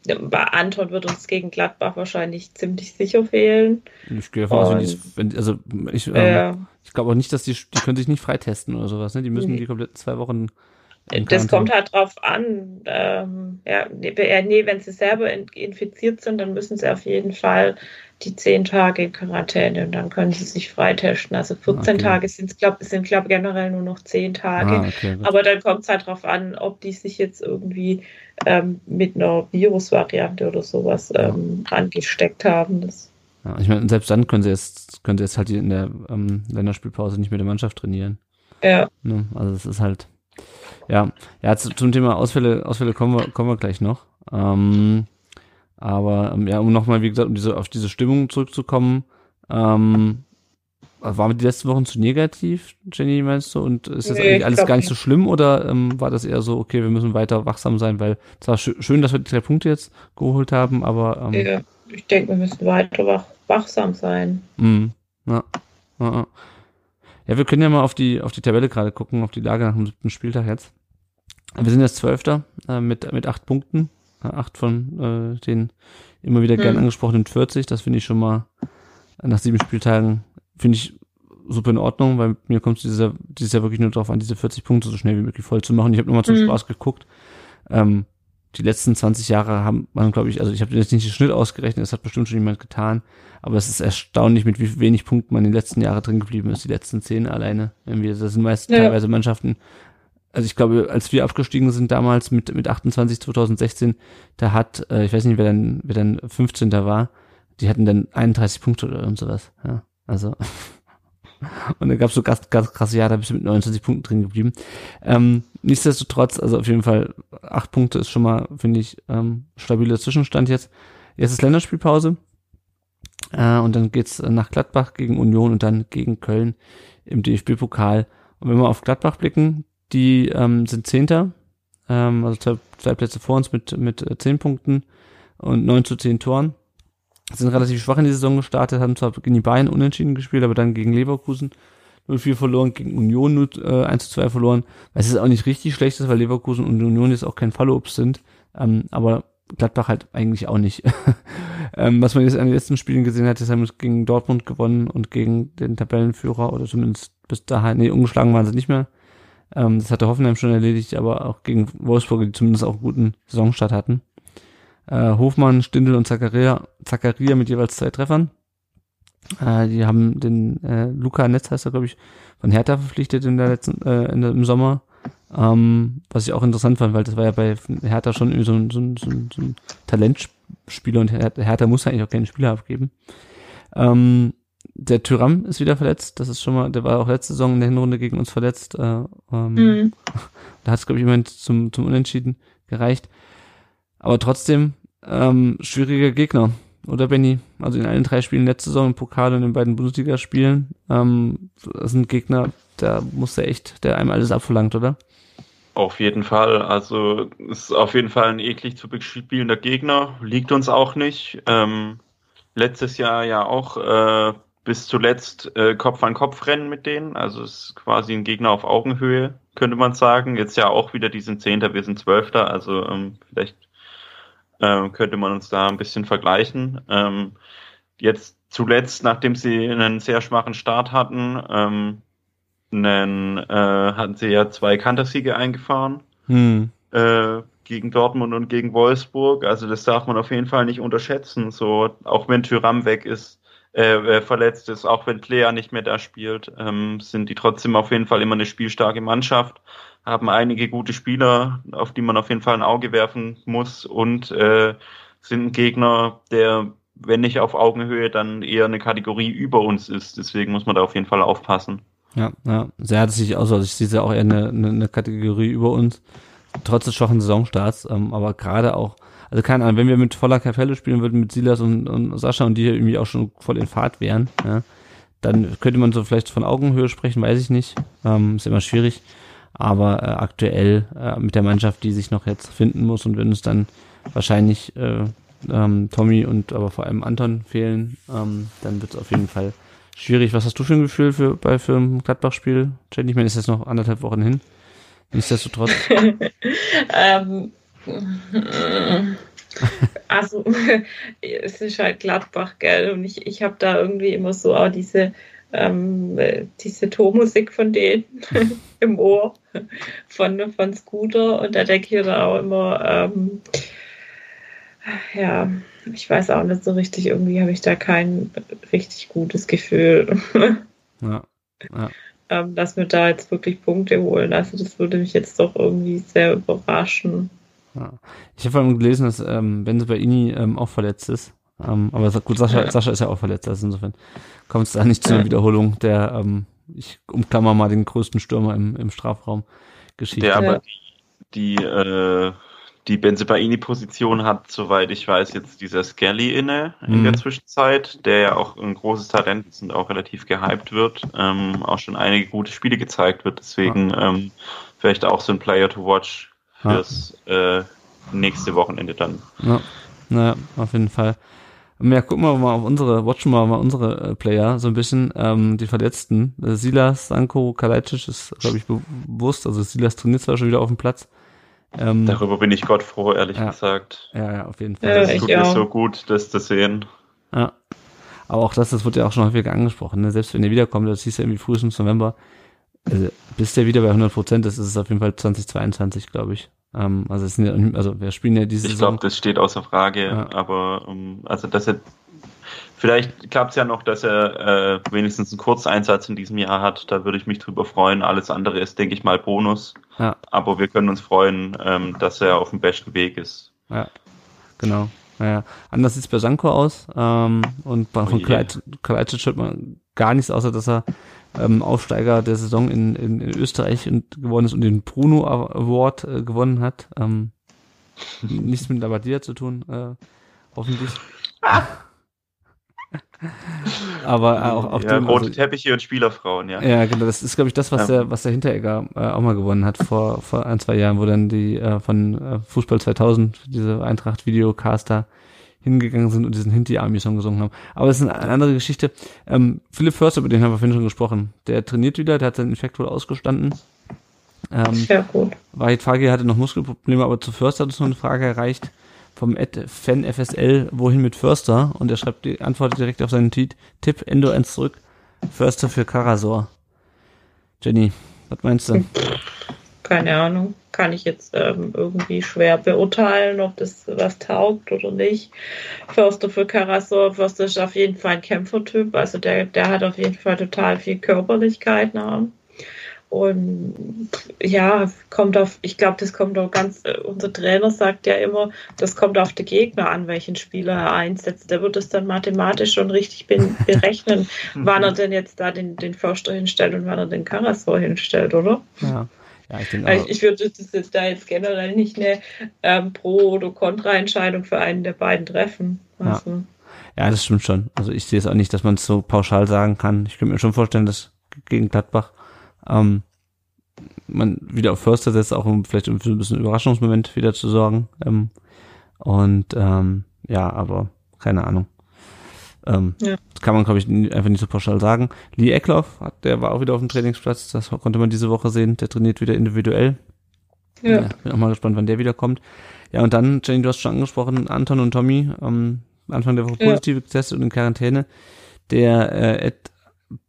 bei Anton wird uns gegen Gladbach wahrscheinlich ziemlich sicher fehlen. Ich gehe davon aus, wenn, also ich, äh, ich glaube auch nicht, dass die, die können sich nicht freitesten oder sowas, ne? Die müssen die kompletten zwei Wochen das kommt halt drauf an. Ähm, ja, nee, wenn sie selber infiziert sind, dann müssen sie auf jeden Fall die zehn Tage in Quarantäne und dann können sie sich freitesten. Also 14 okay. Tage glaub, sind, glaube ich, generell nur noch zehn Tage. Ah, okay, Aber dann kommt es halt drauf an, ob die sich jetzt irgendwie ähm, mit einer Virusvariante oder sowas ähm, angesteckt haben. Das ja, ich meine, selbst dann können sie jetzt, können sie jetzt halt in der ähm, Länderspielpause nicht mit der Mannschaft trainieren. Ja. Ne? Also es ist halt, ja, ja zum Thema Ausfälle, Ausfälle kommen wir, kommen wir gleich noch. Ähm, aber ähm, ja, um nochmal, wie gesagt, um diese, auf diese Stimmung zurückzukommen, ähm, waren die letzten Wochen zu negativ, Jenny, meinst du? Und ist das nee, eigentlich alles gar nicht so schlimm oder ähm, war das eher so, okay, wir müssen weiter wachsam sein, weil zwar sch schön, dass wir die drei Punkte jetzt geholt haben, aber ähm, ja, ich denke, wir müssen weiter wach wachsam sein. Mhm. Ja. Ja, ja, wir können ja mal auf die, auf die Tabelle gerade gucken, auf die Lage nach dem siebten Spieltag jetzt. Wir sind jetzt Zwölfter äh, mit, mit acht Punkten. Äh, acht von äh, den immer wieder gern hm. angesprochenen 40. Das finde ich schon mal nach sieben Spieltagen, finde ich super in Ordnung, weil mir kommt es dieses, dieses Jahr wirklich nur darauf an, diese 40 Punkte so schnell wie möglich voll zu machen. Ich habe nochmal zum hm. Spaß geguckt. Ähm, die letzten 20 Jahre haben man, glaube ich, also ich habe jetzt nicht den Schnitt ausgerechnet, das hat bestimmt schon jemand getan, aber es ist erstaunlich, mit wie wenig Punkten man in den letzten Jahren drin geblieben ist, die letzten zehn alleine. Irgendwie, das sind meist ja. teilweise Mannschaften, also ich glaube, als wir abgestiegen sind damals mit, mit 28 2016, da hat, äh, ich weiß nicht, wer dann, wer dann 15. war, die hatten dann 31 Punkte oder und sowas. Ja, also. und da gab es so ganz, ganz krasse Jahre, da bist du mit 29 Punkten drin geblieben. Ähm, nichtsdestotrotz, also auf jeden Fall, acht Punkte ist schon mal, finde ich, ähm, stabiler Zwischenstand jetzt. Jetzt ist Länderspielpause. Äh, und dann geht's nach Gladbach gegen Union und dann gegen Köln im DFB-Pokal. Und wenn wir auf Gladbach blicken, die ähm, sind Zehnter, ähm, also zwei, zwei Plätze vor uns mit, mit äh, zehn Punkten und neun zu zehn Toren. Sind relativ schwach in die Saison gestartet, haben zwar gegen die Bayern unentschieden gespielt, aber dann gegen Leverkusen 0-4 verloren, gegen Union 0, äh, 1 zu 2 verloren. Was ist auch nicht richtig schlecht weil Leverkusen und Union jetzt auch kein Follow-ups sind. Ähm, aber Gladbach halt eigentlich auch nicht. ähm, was man jetzt an den letzten Spielen gesehen hat, ist, haben gegen Dortmund gewonnen und gegen den Tabellenführer oder zumindest bis dahin, nee, umgeschlagen waren sie nicht mehr. Ähm, das hatte Hoffenheim schon erledigt, aber auch gegen Wolfsburg, die zumindest auch einen guten Saisonstart hatten. Äh, Hofmann, Stindl und Zakaria, Zakaria mit jeweils zwei Treffern. Äh, die haben den äh, Luca Netz, heißt er, glaube ich, von Hertha verpflichtet in der letzten, äh, in der, im Sommer. Ähm, was ich auch interessant fand, weil das war ja bei Hertha schon irgendwie so ein, so ein, so ein, so ein Talentspieler und Hertha muss eigentlich auch keine Spieler abgeben. Ähm, der Tyram ist wieder verletzt. Das ist schon mal, der war auch letzte Saison in der Hinrunde gegen uns verletzt. Äh, ähm, mhm. Da hat es, glaube ich, jemand zum, zum Unentschieden gereicht. Aber trotzdem, ähm, schwieriger Gegner, oder Benny? Also in allen drei Spielen letzte Saison im Pokal und in den beiden Bundesligaspielen, ähm, das sind Gegner, da muss er echt, der einem alles abverlangt, oder? Auf jeden Fall. Also ist auf jeden Fall ein eklig zu bespielender Gegner. Liegt uns auch nicht. Ähm, letztes Jahr ja auch äh, bis zuletzt äh, Kopf an Kopf rennen mit denen. Also ist quasi ein Gegner auf Augenhöhe, könnte man sagen. Jetzt ja auch wieder, die sind Zehnter, wir sind Zwölfter. Also ähm, vielleicht ähm, könnte man uns da ein bisschen vergleichen. Ähm, jetzt zuletzt, nachdem sie einen sehr schwachen Start hatten, ähm, einen, äh, hatten sie ja zwei Kantersiege eingefahren. Hm. Äh, gegen Dortmund und gegen Wolfsburg. Also das darf man auf jeden Fall nicht unterschätzen. So, auch wenn Tyram weg ist, äh, äh, verletzt ist, auch wenn Plea nicht mehr da spielt, ähm, sind die trotzdem auf jeden Fall immer eine spielstarke Mannschaft, haben einige gute Spieler, auf die man auf jeden Fall ein Auge werfen muss und äh, sind ein Gegner, der, wenn nicht auf Augenhöhe, dann eher eine Kategorie über uns ist. Deswegen muss man da auf jeden Fall aufpassen. Ja, ja, sehr hat sich aus, also ich sehe ja auch eher eine, eine, eine Kategorie über uns. trotz des schwachen Saisonstarts, ähm, aber gerade auch, also keine Ahnung, wenn wir mit voller Kapelle spielen würden, mit Silas und, und Sascha und die irgendwie auch schon voll in Fahrt wären, ja, dann könnte man so vielleicht von Augenhöhe sprechen, weiß ich nicht. Ähm, ist immer schwierig. Aber äh, aktuell äh, mit der Mannschaft, die sich noch jetzt finden muss und wenn es dann wahrscheinlich äh, ähm, Tommy und aber vor allem Anton fehlen, ähm, dann wird es auf jeden Fall schwierig. Was hast du für ein Gefühl für, bei, für ein Gladbach-Spiel? Ich meine, ist jetzt noch anderthalb Wochen hin. Nichtsdestotrotz. ähm, also es ist halt Gladbach, gell? Und ich, ich habe da irgendwie immer so auch diese, ähm, diese Tormusik von denen im Ohr von, von Scooter und da denke ich da auch immer, ähm, ja, ich weiß auch nicht so richtig, irgendwie habe ich da kein richtig gutes Gefühl. ja. ja. Ähm, dass wir da jetzt wirklich Punkte holen. Also das würde mich jetzt doch irgendwie sehr überraschen. Ja. Ich habe vor allem gelesen, dass ähm, Benze bei Ini ähm, auch verletzt ist. Ähm, aber gut, Sascha, ja. Sascha ist ja auch verletzt, also insofern kommt es da nicht zu einer Wiederholung der, ähm, ich umklammer mal den größten Stürmer im, im Strafraum Geschichte. Der aber die, die, äh, die Benzebaini-Position hat, soweit ich weiß, jetzt dieser Skelly inne in mhm. der Zwischenzeit, der ja auch ein großes Talent ist und auch relativ gehypt wird, ähm, auch schon einige gute Spiele gezeigt wird, deswegen ja. ähm, vielleicht auch so ein Player to watch fürs ja. äh, nächste Wochenende dann. Ja, naja, auf jeden Fall. Ja, gucken wir mal auf unsere, watchen wir mal unsere äh, Player so ein bisschen, ähm, die Verletzten. Äh, Silas, Sanko, Kalajdzic ist, glaube ich, bewusst. Also Silas trainiert zwar schon wieder auf dem Platz. Ähm, Darüber bin ich Gott froh, ehrlich ja, gesagt. Ja, ja, auf jeden Fall. Ja, das tut mir so gut, das zu sehen. Ja. Aber auch das, das wird ja auch schon häufiger angesprochen. Ne? Selbst wenn er wiederkommt, das hieß ja irgendwie frühestens November, also bis der wieder bei 100 Prozent ist, ist es auf jeden Fall 2022, glaube ich. Ähm, also, es sind ja, also wir spielen ja diese Ich glaube, das steht außer Frage, ja. aber um, also dass er vielleicht klappt es ja noch, dass er äh, wenigstens einen Kurzeinsatz in diesem Jahr hat. Da würde ich mich drüber freuen. Alles andere ist, denke ich mal, Bonus. Ja. Aber wir können uns freuen, ähm, dass er auf dem besten Weg ist. Ja, genau. Naja, anders sieht es bei Sanko aus. Ähm, und bei, oh von Kalajdzic hört man gar nichts, außer dass er ähm, Aufsteiger der Saison in, in, in Österreich und gewonnen ist und den Bruno Award äh, gewonnen hat. Ähm, nichts mit Labadia zu tun, äh, hoffentlich. Aber auch auf ja, dem, rote also, Teppiche und Spielerfrauen, ja. Ja, genau. Das ist, glaube ich, das, was ja. der, was der Hinteregger äh, auch mal gewonnen hat vor, vor ein, zwei Jahren, wo dann die äh, von äh, Fußball 2000, diese Eintracht-Videocaster hingegangen sind und diesen Hinti-Army-Song gesungen haben. Aber das ist eine, andere Geschichte. Ähm, Philipp Förster, über den haben wir vorhin schon gesprochen. Der trainiert wieder, der hat seinen Infekt wohl ausgestanden. Ähm, Sehr gut. Wahid Fagi hatte noch Muskelprobleme, aber zu Förster hat uns noch eine Frage erreicht vom Fan FSL, wohin mit Förster? Und er schreibt die Antwort direkt auf seinen Tweet, Tipp Endo 1 zurück, Förster für Karasor. Jenny, was meinst du? Keine Ahnung kann ich jetzt ähm, irgendwie schwer beurteilen, ob das was taugt oder nicht. Förster für Karasor, Förster ist auf jeden Fall ein Kämpfertyp, also der, der hat auf jeden Fall total viel Körperlichkeit. Ne? Und ja, kommt auf, ich glaube, das kommt auch ganz, äh, unser Trainer sagt ja immer, das kommt auf den Gegner an, welchen Spieler er einsetzt. Der wird es dann mathematisch schon richtig berechnen, wann er denn jetzt da den, den Förster hinstellt und wann er den Karasor hinstellt, oder? Ja. Ja, ich, denke also ich würde das jetzt da jetzt generell nicht eine ähm, Pro- oder Kontra-Entscheidung für einen der beiden treffen. Also. Ja. ja, das stimmt schon. Also ich sehe es auch nicht, dass man es so pauschal sagen kann. Ich könnte mir schon vorstellen, dass gegen Gladbach ähm, man wieder auf Förster setzt, auch um vielleicht für ein bisschen Überraschungsmoment wieder zu sorgen. Ähm, und ähm, ja, aber keine Ahnung. Ähm, ja. Das kann man, glaube ich, einfach nicht so pauschal sagen. Lee Eckloff, der war auch wieder auf dem Trainingsplatz, das konnte man diese Woche sehen, der trainiert wieder individuell. Ja. ja bin auch mal gespannt, wann der wiederkommt. Ja, und dann, Jenny, du hast schon angesprochen, Anton und Tommy, ähm, Anfang der Woche positiv ja. getestet und in Quarantäne. Der äh, Ed,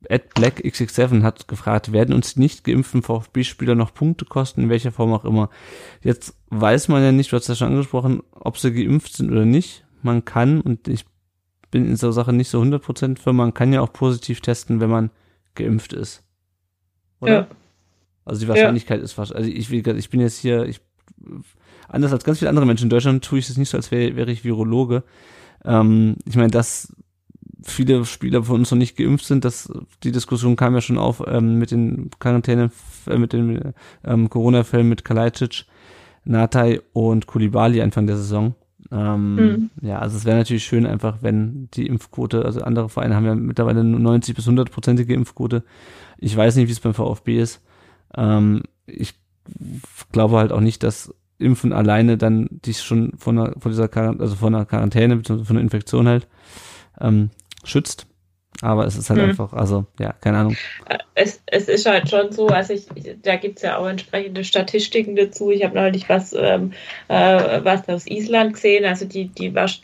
Ed Black XX7 hat gefragt, werden uns die nicht geimpften VfB-Spieler noch Punkte kosten, in welcher Form auch immer. Jetzt weiß man ja nicht, du hast ja schon angesprochen, ob sie geimpft sind oder nicht. Man kann, und ich bin in so Sache nicht so 100% für. Man kann ja auch positiv testen, wenn man geimpft ist. Oder? Ja. Also die Wahrscheinlichkeit ja. ist fast, also ich, ich bin jetzt hier, ich, anders als ganz viele andere Menschen in Deutschland tue ich es nicht so, als wäre wär ich Virologe. Ähm, ich meine, dass viele Spieler von uns noch nicht geimpft sind, dass die Diskussion kam ja schon auf ähm, mit den Quarantäne, äh, mit den ähm, Corona-Fällen mit Kalajdzic. Natai und Kulibali Anfang der Saison. Ähm, mhm. Ja, also es wäre natürlich schön einfach, wenn die Impfquote, also andere Vereine haben ja mittlerweile 90 bis 100-prozentige Impfquote. Ich weiß nicht, wie es beim VfB ist. Ähm, ich glaube halt auch nicht, dass Impfen alleine dann dich schon von einer, von dieser Quarantäne, also von einer Quarantäne bzw. von einer Infektion halt ähm, schützt. Aber es ist halt hm. einfach, also ja, keine Ahnung. Es, es ist halt schon so, also ich, da gibt's ja auch entsprechende Statistiken dazu. Ich habe neulich was, ähm, äh, was aus Island gesehen, also die, die was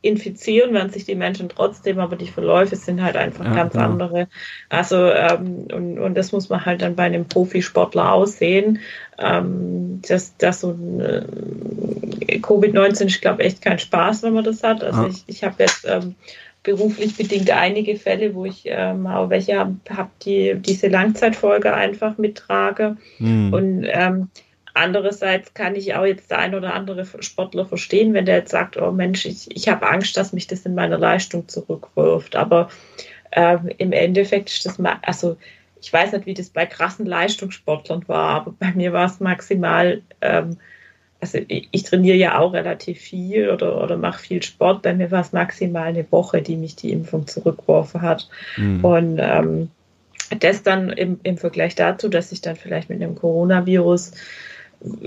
infizieren werden sich die Menschen trotzdem, aber die Verläufe sind halt einfach ja, ganz genau. andere. Also ähm, und, und das muss man halt dann bei einem Profisportler aussehen. Ähm, dass, dass so ein äh, Covid-19 ist, glaube echt kein Spaß, wenn man das hat. Also ja. ich, ich habe jetzt ähm, beruflich bedingt einige Fälle, wo ich ähm, auch welche habe, hab die diese Langzeitfolge einfach mittrage. Mhm. Und ähm, andererseits kann ich auch jetzt der ein oder andere Sportler verstehen, wenn der jetzt sagt, oh Mensch, ich, ich habe Angst, dass mich das in meiner Leistung zurückwirft. Aber ähm, im Endeffekt ist das mal, also ich weiß nicht, wie das bei krassen Leistungssportlern war, aber bei mir war es maximal ähm, also ich, trainiere ja auch relativ viel oder, oder mache viel Sport. Bei mir war es maximal eine Woche, die mich die Impfung zurückgeworfen hat. Mhm. Und ähm, das dann im, im Vergleich dazu, dass ich dann vielleicht mit einem Coronavirus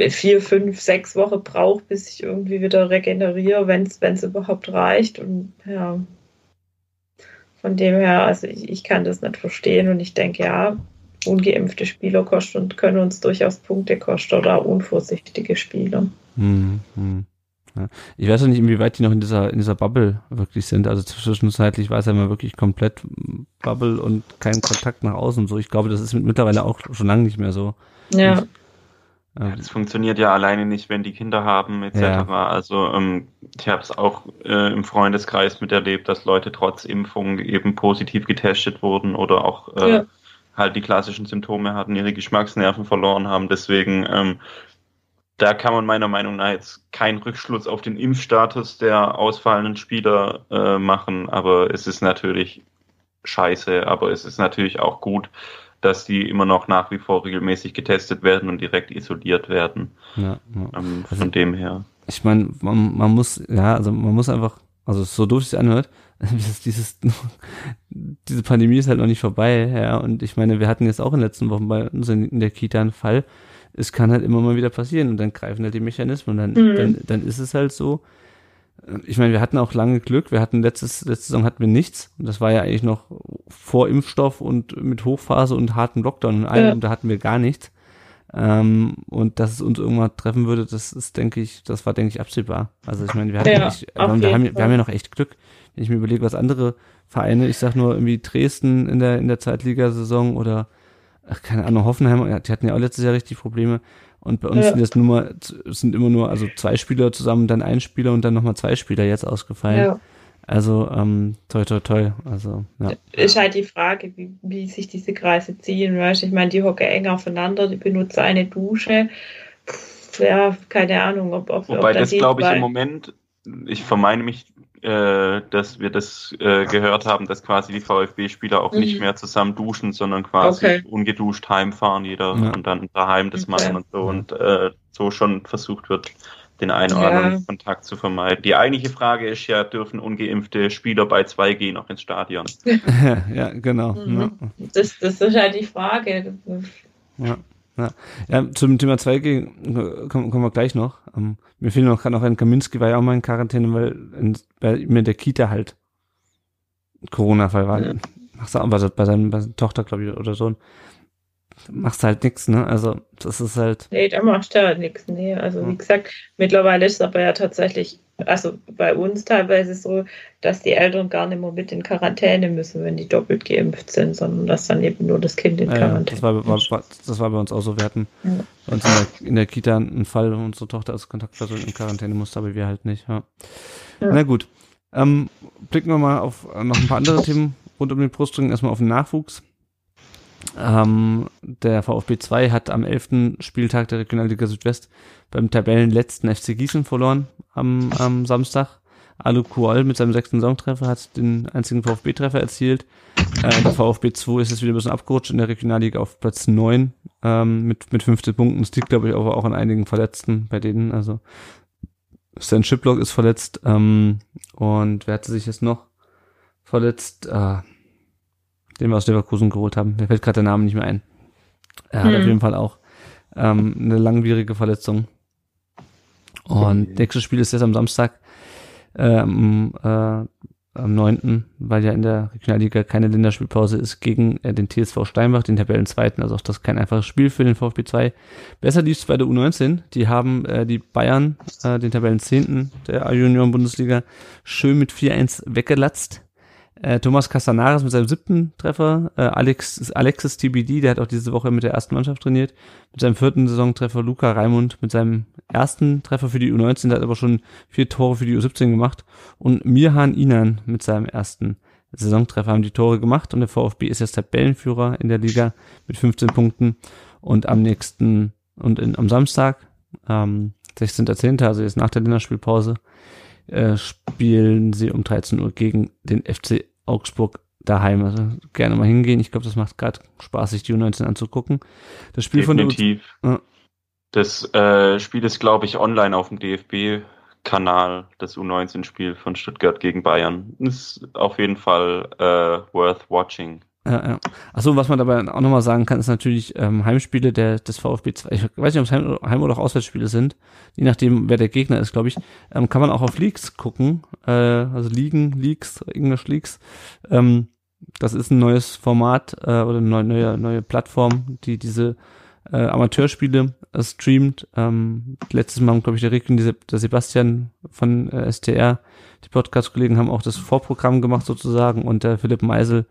vier, fünf, sechs Wochen brauche, bis ich irgendwie wieder regeneriere, wenn es überhaupt reicht. Und ja, von dem her, also ich, ich kann das nicht verstehen und ich denke, ja, ungeimpfte Spieler kosten und können uns durchaus Punkte kosten oder unvorsichtige Spieler. Hm, hm. Ja. Ich weiß ja nicht, inwieweit die noch in dieser, in dieser Bubble wirklich sind. Also zwischenzeitlich war es ja immer wirklich komplett Bubble und kein Kontakt nach außen und so. Ich glaube, das ist mittlerweile auch schon lange nicht mehr so. Ja. Und, äh, das funktioniert ja alleine nicht, wenn die Kinder haben, etc. Ja. Also ähm, ich habe es auch äh, im Freundeskreis miterlebt, dass Leute trotz Impfung eben positiv getestet wurden oder auch äh, ja halt die klassischen Symptome hatten, ihre Geschmacksnerven verloren haben. Deswegen, ähm, da kann man meiner Meinung nach jetzt keinen Rückschluss auf den Impfstatus der ausfallenden Spieler äh, machen, aber es ist natürlich scheiße, aber es ist natürlich auch gut, dass die immer noch nach wie vor regelmäßig getestet werden und direkt isoliert werden. Ja, ja. Ähm, von also, dem her. Ich meine, man, man muss, ja, also man muss einfach, also so doof es anhört, dieses, diese Pandemie ist halt noch nicht vorbei, ja. Und ich meine, wir hatten jetzt auch in den letzten Wochen bei uns in, in der Kita einen Fall. Es kann halt immer mal wieder passieren und dann greifen halt die Mechanismen und dann, mhm. dann, dann ist es halt so. Ich meine, wir hatten auch lange Glück. Wir hatten letztes, letzte Saison hatten wir nichts. Und das war ja eigentlich noch vor Impfstoff und mit Hochphase und harten Lockdown und allem. Ja. Und da hatten wir gar nichts. Ähm, und dass es uns irgendwann treffen würde, das ist, denke ich, das war, denke ich, absehbar. Also ich meine, wir hatten ja, echt, wir haben, wir haben ja noch echt Glück wenn ich mir überlege, was andere Vereine, ich sag nur irgendwie Dresden in der, in der Zweitligasaison oder, ach, keine Ahnung, Hoffenheim, die hatten ja auch letztes Jahr richtig Probleme. Und bei uns ja. sind jetzt nur mal, sind immer nur, also zwei Spieler zusammen, dann ein Spieler und dann nochmal zwei Spieler jetzt ausgefallen. Ja. Also, ähm, toi, toi, toi. Also, ja. Ist halt die Frage, wie, wie sich diese Kreise ziehen, weißt Ich meine, die hocken eng aufeinander, die benutzen eine Dusche. Pff, ja, keine Ahnung, ob, ob Wobei ob das, glaube ich, im Moment, ich vermeine mich äh, dass wir das äh, gehört haben, dass quasi die VfB-Spieler auch mhm. nicht mehr zusammen duschen, sondern quasi okay. ungeduscht heimfahren, jeder ja. und dann daheim das okay. machen und so und äh, so schon versucht wird, den einen oder ja. anderen Kontakt zu vermeiden. Die eigentliche Frage ist ja, dürfen ungeimpfte Spieler bei 2G noch ins Stadion? ja, genau. Mhm. Ja. Das, das ist halt die Frage. Ja. Ja, ja zum Thema 2G kommen, kommen wir gleich noch. Um, ähm, mir fehlt noch gerade noch ein Kaminski, war ja auch mal in Quarantäne, weil in, bei in der Kita halt Corona-Fall war. Ja. Aber bei, seinem, bei seiner Tochter, glaube ich, oder so. Machst halt nix, ne? Also, das ist halt. Nee, da machst du halt nix, nee. Also, ja. wie gesagt, mittlerweile ist es aber ja tatsächlich also bei uns teilweise so, dass die Eltern gar nicht mehr mit in Quarantäne müssen, wenn die doppelt geimpft sind, sondern dass dann eben nur das Kind in Quarantäne ja, das, war, war, das war bei uns auch so. Wir hatten ja. bei uns in der, in der, Kita einen Fall, wo unsere Tochter als Kontaktperson in Quarantäne musste, aber wir halt nicht. Ja. ja. Na gut. Ähm, blicken wir mal auf noch ein paar andere Themen rund um den Brustring. Erstmal auf den Nachwuchs. Ähm, der VfB 2 hat am 11. Spieltag der Regionalliga Südwest beim Tabellenletzten FC Gießen verloren am, am Samstag. Alu Kual mit seinem sechsten Saisontreffer hat den einzigen VfB-Treffer erzielt. Äh, der VfB 2 ist jetzt wieder ein bisschen abgerutscht in der Regionalliga auf Platz 9 ähm, mit, mit 15 Punkten. Das liegt, glaube ich, aber auch an einigen Verletzten bei denen. Also Stan Shiplock ist verletzt ähm, und wer hatte sich jetzt noch verletzt? Äh, den wir aus Leverkusen geholt haben. Mir fällt gerade der Name nicht mehr ein. Er hm. hat auf jeden Fall auch ähm, eine langwierige Verletzung. Und okay. nächstes Spiel ist jetzt am Samstag ähm, äh, am 9., weil ja in der Regionalliga keine Länderspielpause ist, gegen äh, den TSV Steinbach, den Tabellenzweiten. Also auch das kein einfaches Spiel für den VfB 2. Besser lief es bei der U19. Die haben äh, die Bayern, äh, den Tabellenzehnten der A-Junioren-Bundesliga, schön mit 4-1 weggelatzt. Äh, Thomas Castanares mit seinem siebten Treffer, äh, Alex, Alexis TBD, der hat auch diese Woche mit der ersten Mannschaft trainiert, mit seinem vierten Saisontreffer Luca Raimund mit seinem ersten Treffer für die U19, der hat aber schon vier Tore für die U17 gemacht. Und Mirhan Inan mit seinem ersten Saisontreffer haben die Tore gemacht. Und der VfB ist jetzt Tabellenführer in der Liga mit 15 Punkten. Und am nächsten und in, am Samstag, ähm, 16.10., also jetzt nach der Länderspielpause, äh, spielen sie um 13 Uhr gegen den FC Augsburg daheim. Also gerne mal hingehen. Ich glaube, das macht gerade Spaß, sich die U19 anzugucken. Das Spiel Definitiv. von der U Das äh, Spiel ist, glaube ich, online auf dem DFB-Kanal, das U19-Spiel von Stuttgart gegen Bayern. Ist auf jeden Fall äh, worth watching. Ja, ja. Achso, was man dabei auch nochmal sagen kann, ist natürlich ähm, Heimspiele der, des VfB 2. Ich weiß nicht, ob es Heim-, Heim oder Auswärtsspiele sind. Je nachdem, wer der Gegner ist, glaube ich. Ähm, kann man auch auf Leaks gucken. Äh, also Ligen, Leaks, English Leaks. Ähm, das ist ein neues Format äh, oder eine neue, neue, Plattform, die diese äh, Amateurspiele äh, streamt. Ähm, letztes Mal, glaube ich, der Rick und der Sebastian von äh, STR, die Podcast-Kollegen haben auch das Vorprogramm gemacht sozusagen und der Philipp Meisel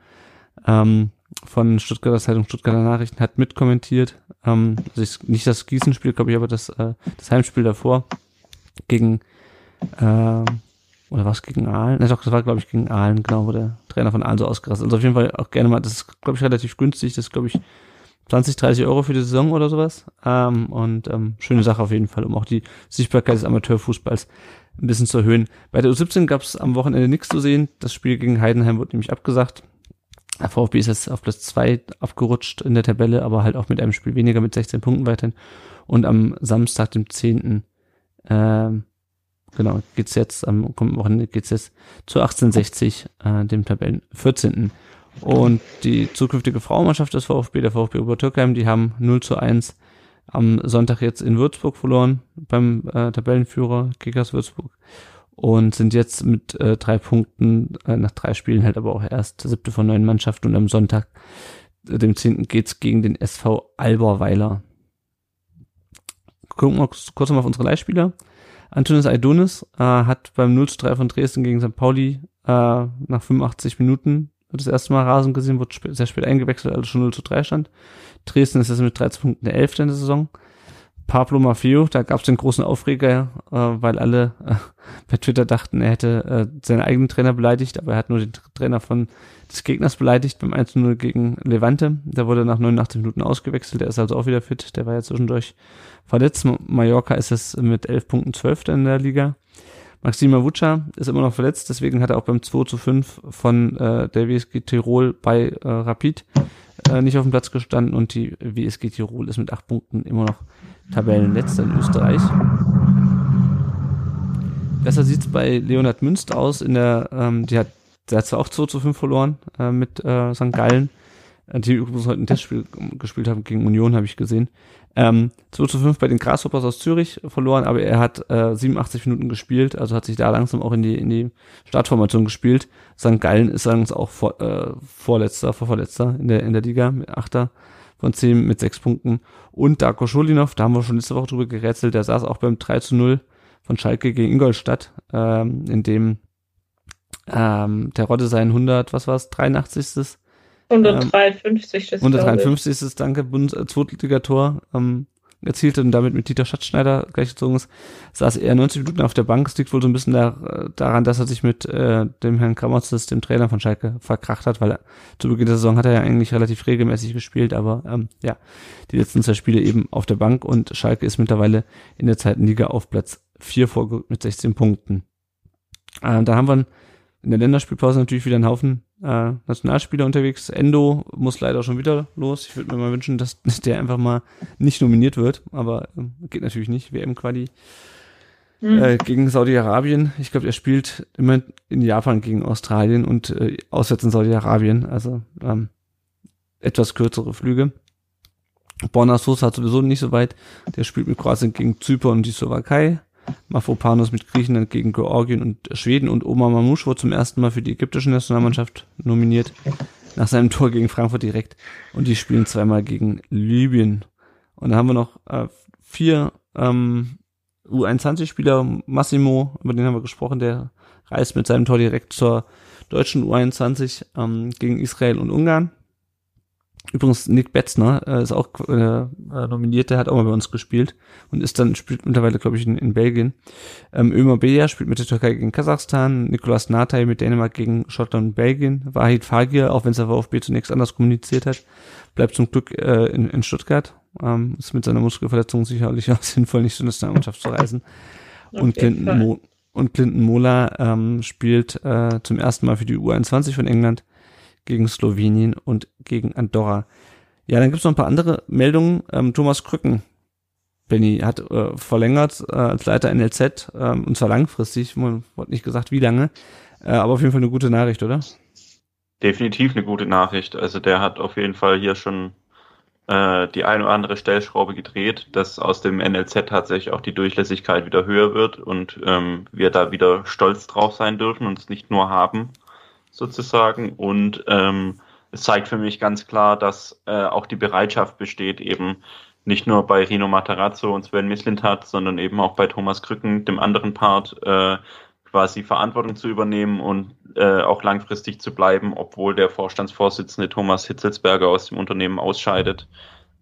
ähm, von Stuttgarter Zeitung Stuttgarter Nachrichten hat mitkommentiert. Ähm, also ich, nicht das Gießen-Spiel, glaube ich, aber das, äh, das Heimspiel davor gegen äh, oder was gegen Aalen? Ne, doch, das war, glaube ich, gegen Aalen, genau, wo der Trainer von Aalen so ausgerastet Also auf jeden Fall auch gerne mal, das ist, glaube ich, relativ günstig. Das ist, glaube ich, 20, 30 Euro für die Saison oder sowas. Ähm, und ähm, schöne Sache auf jeden Fall, um auch die Sichtbarkeit des Amateurfußballs ein bisschen zu erhöhen. Bei der U17 gab es am Wochenende nichts zu sehen. Das Spiel gegen Heidenheim wurde nämlich abgesagt. Der VfB ist jetzt auf Platz zwei abgerutscht in der Tabelle, aber halt auch mit einem Spiel weniger mit 16 Punkten weiterhin. Und am Samstag, dem 10. Ähm, genau, geht's jetzt, am kommenden Wochenende geht's jetzt zu 1860, äh, dem Tabellen 14. Und die zukünftige Frauenmannschaft des VfB, der VfB Obertürkheim, die haben 0 zu 1 am Sonntag jetzt in Würzburg verloren, beim äh, Tabellenführer Kickers Würzburg und sind jetzt mit äh, drei Punkten äh, nach drei Spielen halt aber auch erst siebte von neun Mannschaften und am Sonntag, äh, dem zehnten, geht's gegen den SV Alberweiler. Gucken wir kurz mal auf unsere Leihspieler. Antonis Aidonis äh, hat beim 0 zu 3 von Dresden gegen St. Pauli äh, nach 85 Minuten das erste Mal Rasen gesehen, wurde spät, sehr spät eingewechselt, also schon 0 zu 3 stand. Dresden ist jetzt mit 13 Punkten der 11. in der Saison. Pablo Maffeo, da gab es den großen Aufreger, äh, weil alle äh, bei Twitter dachten, er hätte äh, seinen eigenen Trainer beleidigt, aber er hat nur den Trainer von des Gegners beleidigt beim 1-0 gegen Levante. Der wurde nach 89 Minuten ausgewechselt, der ist also auch wieder fit, der war ja zwischendurch verletzt. Mallorca ist es mit 11 Punkten 12. in der Liga. Maxima Vucca ist immer noch verletzt, deswegen hat er auch beim 2 zu 5 von äh, der WSG Tirol bei äh, Rapid äh, nicht auf dem Platz gestanden und die WSG Tirol ist mit 8 Punkten immer noch Tabellenletzter in Österreich. Besser sieht's bei Leonhard Münster aus. In der, ähm, die hat, der hat zwar auch 2 zu 5 verloren äh, mit äh, St. Gallen, die übrigens heute ein Testspiel gespielt haben gegen Union, habe ich gesehen. Ähm, 2 zu 5 bei den Grasshoppers aus Zürich verloren, aber er hat äh, 87 Minuten gespielt, also hat sich da langsam auch in die, in die Startformation gespielt. St. Gallen ist langsam auch vor, äh, Vorletzter, Vorvorletzter in der, in der Liga mit Achter von 10 mit 6 Punkten. Und Darko Schulinov, da haben wir schon letzte Woche drüber gerätselt, der saß auch beim 3 zu 0 von Schalke gegen Ingolstadt, ähm, in dem ähm, der Rotte sein 100, was war es, 83. 153. Ähm, 153. Danke, Bundes äh, Zweitligator ähm, erzielte und damit mit Dieter Schatzschneider gleichgezogen ist, saß er 90 Minuten auf der Bank. Es liegt wohl so ein bisschen da, äh, daran, dass er sich mit äh, dem Herrn Kramotzes, dem Trainer von Schalke, verkracht hat, weil er, zu Beginn der Saison hat er ja eigentlich relativ regelmäßig gespielt, aber ähm, ja, die letzten zwei Spiele eben auf der Bank und Schalke ist mittlerweile in der zweiten Liga auf Platz 4 vorgerückt mit 16 Punkten. Äh, da haben wir in der Länderspielpause natürlich wieder einen Haufen äh, Nationalspieler unterwegs. Endo muss leider schon wieder los. Ich würde mir mal wünschen, dass der einfach mal nicht nominiert wird, aber äh, geht natürlich nicht. WM-Quali Hm. äh, gegen Saudi-Arabien. Ich glaube, er spielt immer in Japan gegen Australien und äh, auswärts in Saudi-Arabien. Also ähm, etwas kürzere Flüge. Borna Sosa hat sowieso nicht so weit. Der spielt mit Kroatien gegen Zypern und die Slowakei. Mafropanos mit Griechenland gegen Georgien und Schweden und Omar Mamouche wurde zum ersten Mal für die ägyptische Nationalmannschaft nominiert. Nach seinem Tor gegen Frankfurt direkt. Und die spielen zweimal gegen Libyen. Und dann haben wir noch äh, vier ähm, U21-Spieler. Massimo, über den haben wir gesprochen, der reist mit seinem Tor direkt zur deutschen U21 ähm, gegen Israel und Ungarn. Übrigens, Nick Betzner äh, ist auch äh, äh, nominiert, der hat auch mal bei uns gespielt und ist dann, spielt mittlerweile, glaube ich, in, in Belgien. Ähm, Ömer Beja spielt mit der Türkei gegen Kasachstan, Nikolas Natay mit Dänemark gegen Schottland und Belgien, Wahid Fagir, auch wenn es der VfB zunächst anders kommuniziert hat, bleibt zum Glück äh, in, in Stuttgart, ähm, ist mit seiner Muskelverletzung sicherlich auch sinnvoll, nicht zur Nationalmannschaft zu reisen. Und Clinton. Mo und Clinton Mola ähm, spielt äh, zum ersten Mal für die U21 von England gegen Slowenien und gegen Andorra. Ja, dann gibt's noch ein paar andere Meldungen. Ähm, Thomas Krücken, Benny, hat äh, verlängert äh, als Leiter NLZ, ähm, und zwar langfristig, man wurde nicht gesagt, wie lange, äh, aber auf jeden Fall eine gute Nachricht, oder? Definitiv eine gute Nachricht. Also der hat auf jeden Fall hier schon äh, die eine oder andere Stellschraube gedreht, dass aus dem NLZ tatsächlich auch die Durchlässigkeit wieder höher wird und ähm, wir da wieder stolz drauf sein dürfen und es nicht nur haben, sozusagen. Und ähm, es zeigt für mich ganz klar, dass äh, auch die Bereitschaft besteht, eben nicht nur bei Rino Matarazzo und Sven Mislintat, sondern eben auch bei Thomas Krücken, dem anderen Part, äh, quasi Verantwortung zu übernehmen und äh, auch langfristig zu bleiben, obwohl der Vorstandsvorsitzende Thomas Hitzelsberger aus dem Unternehmen ausscheidet,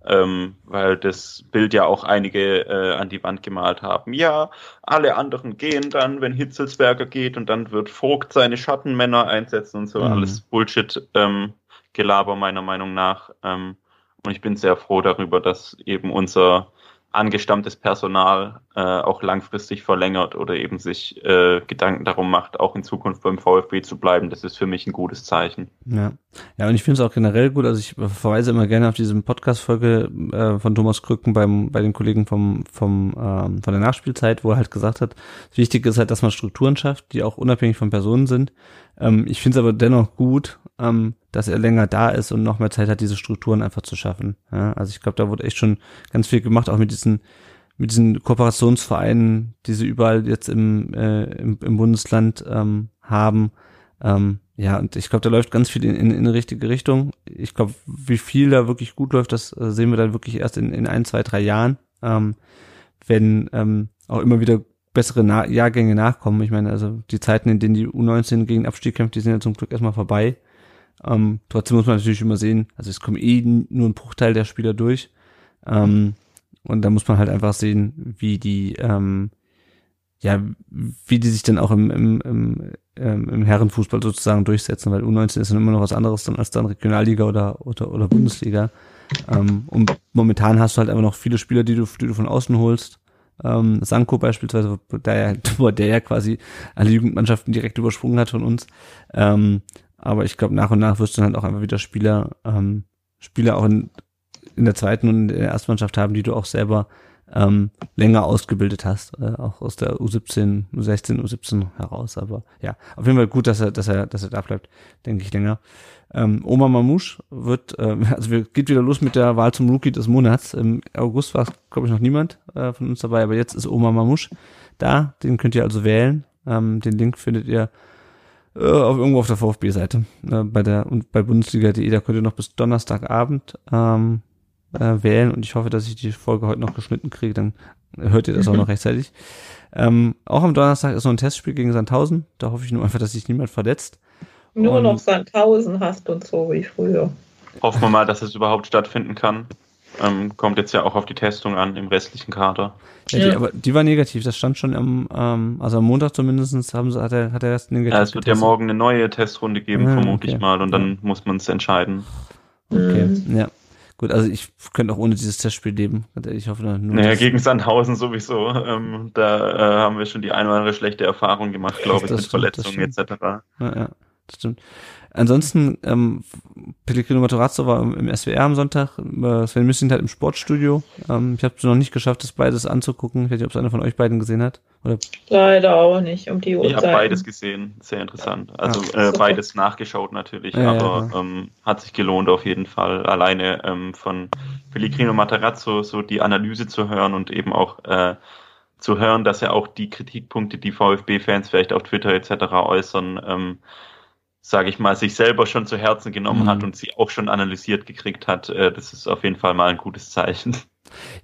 ähm, weil das Bild ja auch einige äh, an die Wand gemalt haben. Ja, alle anderen gehen dann, wenn Hitzelsberger geht und dann wird Vogt seine Schattenmänner einsetzen und so Mhm. alles Bullshit ähm, Gelaber meiner Meinung nach. Ähm, und ich bin sehr froh darüber, dass eben unser angestammtes Personal äh, auch langfristig verlängert oder eben sich äh, Gedanken darum macht, auch in Zukunft beim VfB zu bleiben. Das ist für mich ein gutes Zeichen. Ja, ja, und ich finde es auch generell gut. Also ich verweise immer gerne auf diese Podcast-Folge äh, von Thomas Krücken beim bei den Kollegen vom vom ähm, von der Nachspielzeit, wo er halt gesagt hat, wichtig ist halt, dass man Strukturen schafft, die auch unabhängig von Personen sind. Ähm, ich finde es aber dennoch gut, ähm, dass er länger da ist und noch mehr Zeit hat, diese Strukturen einfach zu schaffen. Ja, also ich glaube, da wurde echt schon ganz viel gemacht, auch mit diesen mit diesen Kooperationsvereinen, die sie überall jetzt im, äh, im, im Bundesland ähm, haben. Ähm, ja, und ich glaube, da läuft ganz viel in, in, in eine richtige Richtung. Ich glaube, wie viel da wirklich gut läuft, das äh, sehen wir dann wirklich erst in, in ein, zwei, drei Jahren, ähm, wenn ähm, auch immer wieder bessere Na Jahrgänge nachkommen. Ich meine, also die Zeiten, in denen die U19 gegen Abstieg kämpft, die sind ja zum Glück erstmal vorbei. Ähm, trotzdem muss man natürlich immer sehen, also es kommt eh nur ein Bruchteil der Spieler durch. Ähm, und da muss man halt einfach sehen, wie die, ähm, ja, wie die sich dann auch im, im, im, ähm, im Herrenfußball sozusagen durchsetzen, weil U19 ist dann immer noch was anderes dann als dann Regionalliga oder, oder, oder Bundesliga. Ähm, und momentan hast du halt einfach noch viele Spieler, die du, die du von außen holst. Ähm, Sanko beispielsweise, der, ja- der ja quasi alle Jugendmannschaften direkt übersprungen hat von uns. Ähm, aber ich glaube, nach und nach wirst du dann halt auch einfach wieder Spieler, ähm, Spieler auch in, in der zweiten und in der Erstmannschaft haben, die du auch selber ähm, länger ausgebildet hast, äh, auch aus der U17, U16, U17 heraus. Aber ja, auf jeden Fall gut, dass er, dass er, dass er da bleibt, denke ich länger. Ähm, Oma Mamouche wird, äh, also wir geht wieder los mit der Wahl zum Rookie des Monats. Im August war es, glaube ich, noch niemand äh, von uns dabei, aber jetzt ist Oma Mamouche da. Den könnt ihr also wählen. Ähm, den Link findet ihr äh, auf, irgendwo auf der VfB-Seite. Äh, bei der und bei Bundesliga.de, da könnt ihr noch bis Donnerstagabend ähm, äh, wählen und ich hoffe, dass ich die Folge heute noch geschnitten kriege, dann hört ihr das auch noch rechtzeitig. Ähm, auch am Donnerstag ist noch ein Testspiel gegen Sandhausen. Da hoffe ich nur einfach, dass sich niemand verletzt. Nur Und- noch Sandhausen hast und so wie früher. Hoffen wir mal, dass es überhaupt stattfinden kann. Ähm, kommt jetzt ja auch auf die Testung an im restlichen Kader. Ja, Die, Ja. aber die war negativ, das stand schon am, ähm, also am Montag zumindest haben sie, hat er, hat er erst negativ. Ja, es wird ja morgen eine neue Testrunde geben, Ah, vermute okay. ich mal, und dann muss man es entscheiden. Okay, Mhm. ja. Gut, also ich könnte auch ohne dieses Testspiel leben. Ich hoffe nur. Naja, gegen Sandhausen sowieso. Ähm, da äh, haben wir schon die eine oder andere schlechte Erfahrung gemacht, glaube ich, mit stimmt, Verletzungen etc. Ja, ja, stimmt. Ansonsten, ähm, Pellegrino Matarazzo war im SWR am Sonntag, äh, Sven Müssin halt im Sportstudio. Ähm, ich habe es noch nicht geschafft, das beides anzugucken. Ich weiß nicht, ob es einer von euch beiden gesehen hat. Oder? Leider auch nicht, um die Uhrzeit. Ich habe beides gesehen, sehr interessant. Also ah, äh, beides nachgeschaut natürlich, ja, aber ja, ja. Ähm, hat sich gelohnt auf jeden Fall. Alleine ähm, von Pellegrino Matarazzo so die Analyse zu hören und eben auch äh, zu hören, dass er auch die Kritikpunkte, die VfB-Fans vielleicht auf Twitter etc. äußern, ähm, sage ich mal, sich selber schon zu Herzen genommen mhm. hat und sie auch schon analysiert gekriegt hat, äh, das ist auf jeden Fall mal ein gutes Zeichen.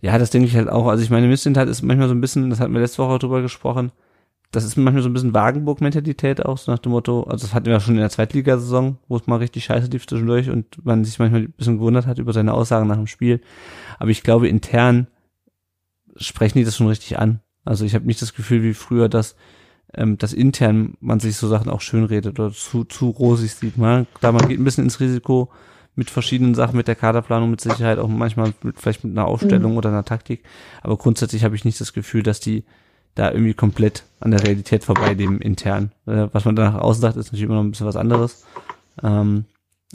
Ja, das denke ich halt auch. Also ich meine, Missindheit ist manchmal so ein bisschen, das hatten wir letzte Woche drüber gesprochen, das ist manchmal so ein bisschen Wagenburg-Mentalität auch, so nach dem Motto, also das hatten wir ja schon in der Zweitligasaison, wo es mal richtig scheiße lief zwischendurch und man sich manchmal ein bisschen gewundert hat über seine Aussagen nach dem Spiel. Aber ich glaube, intern sprechen die das schon richtig an. Also ich habe nicht das Gefühl wie früher, dass ähm, dass intern man sich so Sachen auch schön redet oder zu, zu rosig sieht. Man, da man geht ein bisschen ins Risiko mit verschiedenen Sachen, mit der Kaderplanung mit Sicherheit, auch manchmal mit, vielleicht mit einer Aufstellung mhm. oder einer Taktik. Aber grundsätzlich habe ich nicht das Gefühl, dass die da irgendwie komplett an der Realität vorbei leben intern. Äh, was man da nach außen sagt, ist natürlich immer noch ein bisschen was anderes. Ähm,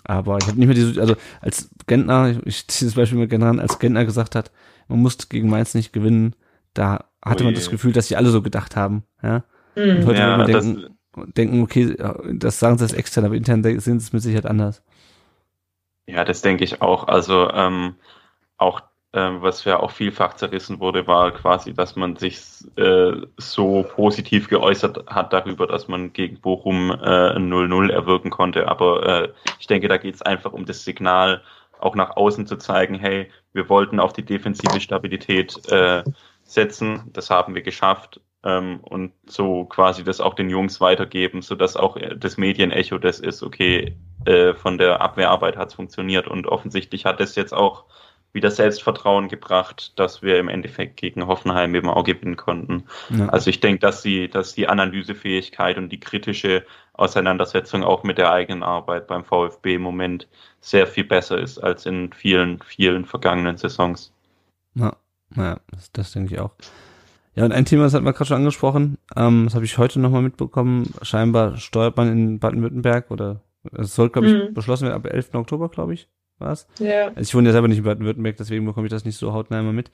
aber ich habe nicht mehr diese, also als Gentner, ich, ich ziehe das Beispiel mit Gentner an, als Gentner gesagt hat, man muss gegen Mainz nicht gewinnen, da hatte oh man das Gefühl, dass sie alle so gedacht haben. Ja? Und heute ja, würde man denken, denken, okay, das sagen sie als extern, aber intern sie es mit Sicherheit anders. Ja, das denke ich auch. Also ähm, auch ähm, was ja auch vielfach zerrissen wurde, war quasi, dass man sich äh, so positiv geäußert hat darüber, dass man gegen Bochum äh, ein 0-0 erwirken konnte. Aber äh, ich denke, da geht es einfach um das Signal, auch nach außen zu zeigen, hey, wir wollten auf die defensive Stabilität äh, setzen, das haben wir geschafft ähm, und so quasi das auch den Jungs weitergeben, so dass auch das Medienecho das ist, okay, äh, von der Abwehrarbeit hat es funktioniert und offensichtlich hat es jetzt auch wieder Selbstvertrauen gebracht, dass wir im Endeffekt gegen Hoffenheim eben auch gewinnen konnten. Ja. Also ich denke, dass die, dass die Analysefähigkeit und die kritische Auseinandersetzung auch mit der eigenen Arbeit beim VfB im Moment sehr viel besser ist als in vielen, vielen vergangenen Saisons. Ja, ja das, das denke ich auch. Ja, und ein Thema, das hat man gerade schon angesprochen, ähm, das habe ich heute nochmal mitbekommen. Scheinbar steuert man in Baden-Württemberg oder es soll, glaube ich, mhm. beschlossen werden ab 11. Oktober, glaube ich, war's. Ja. Also ich wohne ja selber nicht in Baden-Württemberg, deswegen bekomme ich das nicht so hautnah immer mit.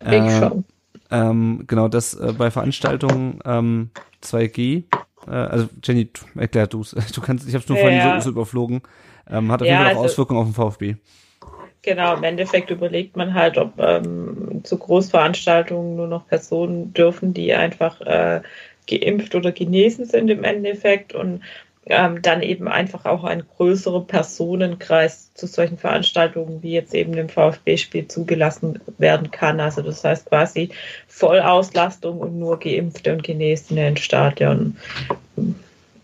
Äh, ich schon. Ähm, genau, das äh, bei Veranstaltungen ähm, 2G, äh, also Jenny, erklär du's. Du kannst, ich habe es nur ja, vorhin so, so überflogen, ähm, hat auf jeden Fall auch also, Auswirkungen auf den VfB. Genau, im Endeffekt überlegt man halt, ob ähm, zu Großveranstaltungen nur noch Personen dürfen, die einfach äh, geimpft oder genesen sind im Endeffekt und ähm, dann eben einfach auch ein größerer Personenkreis zu solchen Veranstaltungen wie jetzt eben dem VfB-Spiel zugelassen werden kann. Also das heißt quasi Vollauslastung und nur Geimpfte und Genesene im Stadion.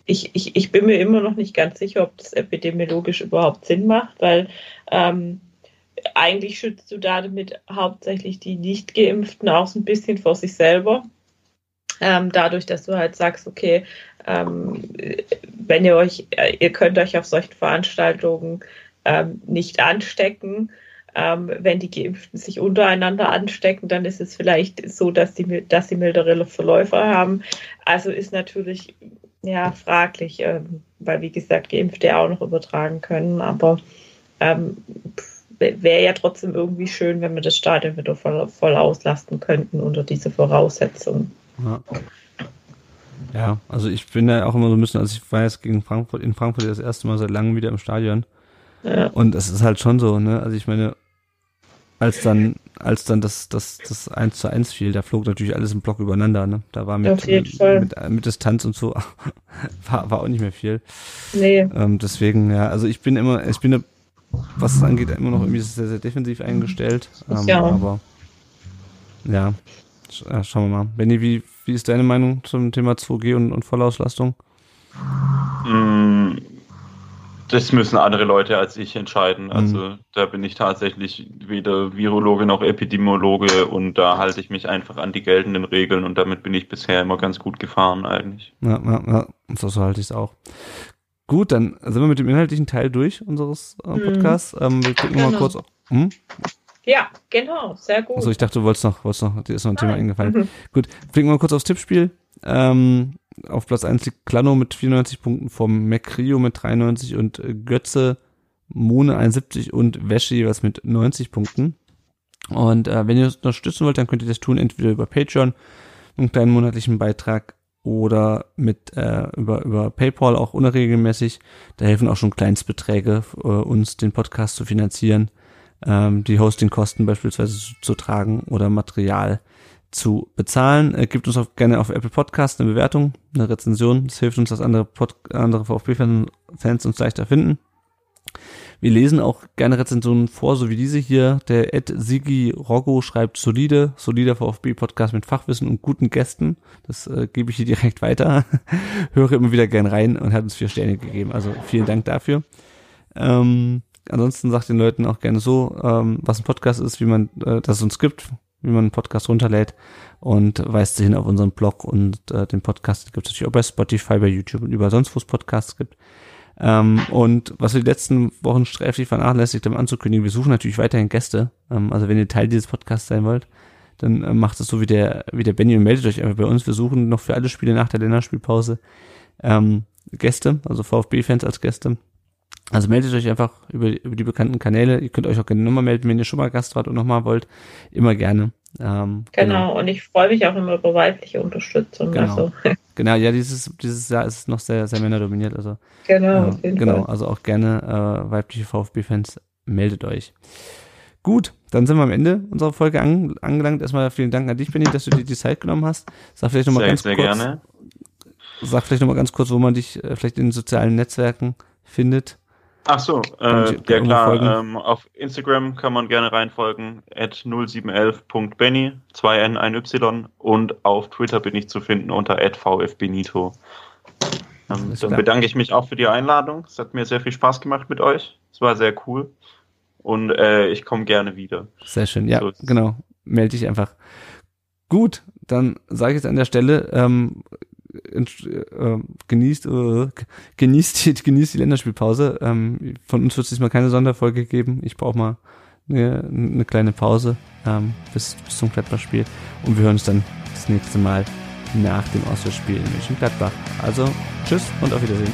Ich, ich, ich bin mir immer noch nicht ganz sicher, ob das epidemiologisch überhaupt Sinn macht, weil ähm, eigentlich schützt du damit hauptsächlich die Nicht-Geimpften auch so ein bisschen vor sich selber. Ähm, dadurch, dass du halt sagst, okay, ähm, wenn ihr euch, äh, ihr könnt euch auf solchen Veranstaltungen ähm, nicht anstecken, ähm, wenn die Geimpften sich untereinander anstecken, dann ist es vielleicht so, dass, die, dass sie mildere Verläufe haben. Also ist natürlich ja fraglich, ähm, weil wie gesagt Geimpfte auch noch übertragen können, aber ähm, wäre ja trotzdem irgendwie schön, wenn wir das Stadion wieder voll, voll auslasten könnten unter diese Voraussetzungen. Ja. ja. also ich bin ja auch immer so ein bisschen, also ich war jetzt gegen Frankfurt, in Frankfurt das erste Mal seit langem wieder im Stadion. Ja. Und es ist halt schon so, ne? Also ich meine, als dann, als dann das, das, das 1 zu 1 fiel, da flog natürlich alles im Block übereinander, ne? Da war mit, mit, mit, mit, Distanz und so, war, war auch nicht mehr viel. Nee. Ähm, deswegen, ja, also ich bin immer, ich bin was es angeht, immer noch irgendwie sehr, sehr defensiv eingestellt. Ähm, ja. Aber ja, äh, schauen wir mal. Benny, wie, wie ist deine Meinung zum Thema 2G und, und Vollauslastung? Mm, das müssen andere Leute als ich entscheiden. Mhm. Also mhm. da bin ich tatsächlich weder Virologe noch Epidemiologe und da halte ich mich einfach an die geltenden Regeln und damit bin ich bisher immer ganz gut gefahren eigentlich. Ja, ja, ja. So, so halte ich es auch. Gut, dann sind wir mit dem inhaltlichen Teil durch unseres äh, mhm. Podcasts. Mhm. Ähm, wir gucken genau. mal kurz Hm? Ja, genau, sehr gut. Also ich dachte, du wolltest noch, wolltest noch, dir ist noch ein Nein. Thema eingefallen. Mhm. Gut, blicken wir mal kurz aufs Tippspiel. Ähm, auf Platz 1 liegt Klano mit 94 Punkten, vom McRio mit 93 und Götze, Mone 71 und Wäsche was mit 90 Punkten. Und äh, wenn ihr uns unterstützen wollt, dann könnt ihr das tun, entweder über Patreon, einen kleinen monatlichen Beitrag oder mit äh, über über PayPal auch unregelmäßig. Da helfen auch schon Kleinstbeträge äh, uns den Podcast zu finanzieren, ähm, die Hostingkosten beispielsweise zu, zu tragen oder Material zu bezahlen. Äh, gibt uns auch gerne auf Apple Podcast eine Bewertung, eine Rezension. Das hilft uns, dass andere, Pod andere VfB-Fans uns leichter finden. Wir lesen auch gerne Rezensionen vor, so wie diese hier. Der Ed Sigi Roggo schreibt solide, solider VfB-Podcast mit Fachwissen und guten Gästen. Das äh, gebe ich hier direkt weiter. Höre immer wieder gern rein und hat uns vier Sterne gegeben. Also vielen Dank dafür. Ähm, ansonsten sagt den Leuten auch gerne so, ähm, was ein Podcast ist, wie man äh, das uns gibt, wie man einen Podcast runterlädt und weist sie hin auf unseren Blog und äh, den Podcast gibt es natürlich auch bei Spotify, bei YouTube und überall sonst, wo es Podcasts gibt. Ähm, und was wir die letzten Wochen sträflich vernachlässigt haben anzukündigen, wir suchen natürlich weiterhin Gäste. Ähm, also wenn ihr Teil dieses Podcasts sein wollt, dann äh, macht es so wie der, wie der Benny und meldet euch einfach bei uns. Wir suchen noch für alle Spiele nach der Länderspielpause ähm, Gäste, also VfB-Fans als Gäste. Also meldet euch einfach über, über die bekannten Kanäle. Ihr könnt euch auch gerne nochmal melden, wenn ihr schon mal Gast wart und nochmal wollt. Immer gerne. Ähm, genau. genau. und ich freue mich auch immer über weibliche Unterstützung. Genau. Also. genau, ja, dieses, dieses Jahr ist es noch sehr, sehr männerdominiert. Also, genau, äh, genau, also auch gerne äh, weibliche VfB-Fans, meldet euch. Gut, dann sind wir am Ende unserer Folge an, angelangt. Erstmal vielen Dank an dich, Benny, dass du dir die Zeit genommen hast. Sag vielleicht nochmal ganz sehr kurz. Gerne. Sag vielleicht nochmal ganz kurz, wo man dich äh, vielleicht in den sozialen Netzwerken findet. Ach so, äh, ja klar, ähm, auf Instagram kann man gerne reinfolgen, at 0711.benny, 2N, 1Y und auf Twitter bin ich zu finden unter at vfbenito. Ähm, dann bedanke ich mich auch für die Einladung. Es hat mir sehr viel Spaß gemacht mit euch. Es war sehr cool. Und äh, ich komme gerne wieder. Sehr schön, ja, so genau. Melde dich einfach. Gut, dann sage ich jetzt an der Stelle, ähm, äh, genießt, äh, genießt, die, genießt die Länderspielpause. Ähm, von uns wird es diesmal keine Sonderfolge geben. Ich brauche mal eine, eine, kleine Pause ähm, bis, bis zum Gladbach-Spiel. Und wir hören uns dann das nächste Mal nach dem Auswärtsspiel in München-Gladbach. Also, tschüss und auf Wiedersehen.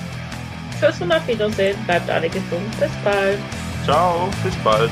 Tschüss und auf Wiedersehen. Bleibt alle gesund. Bis bald. Ciao, bis bald.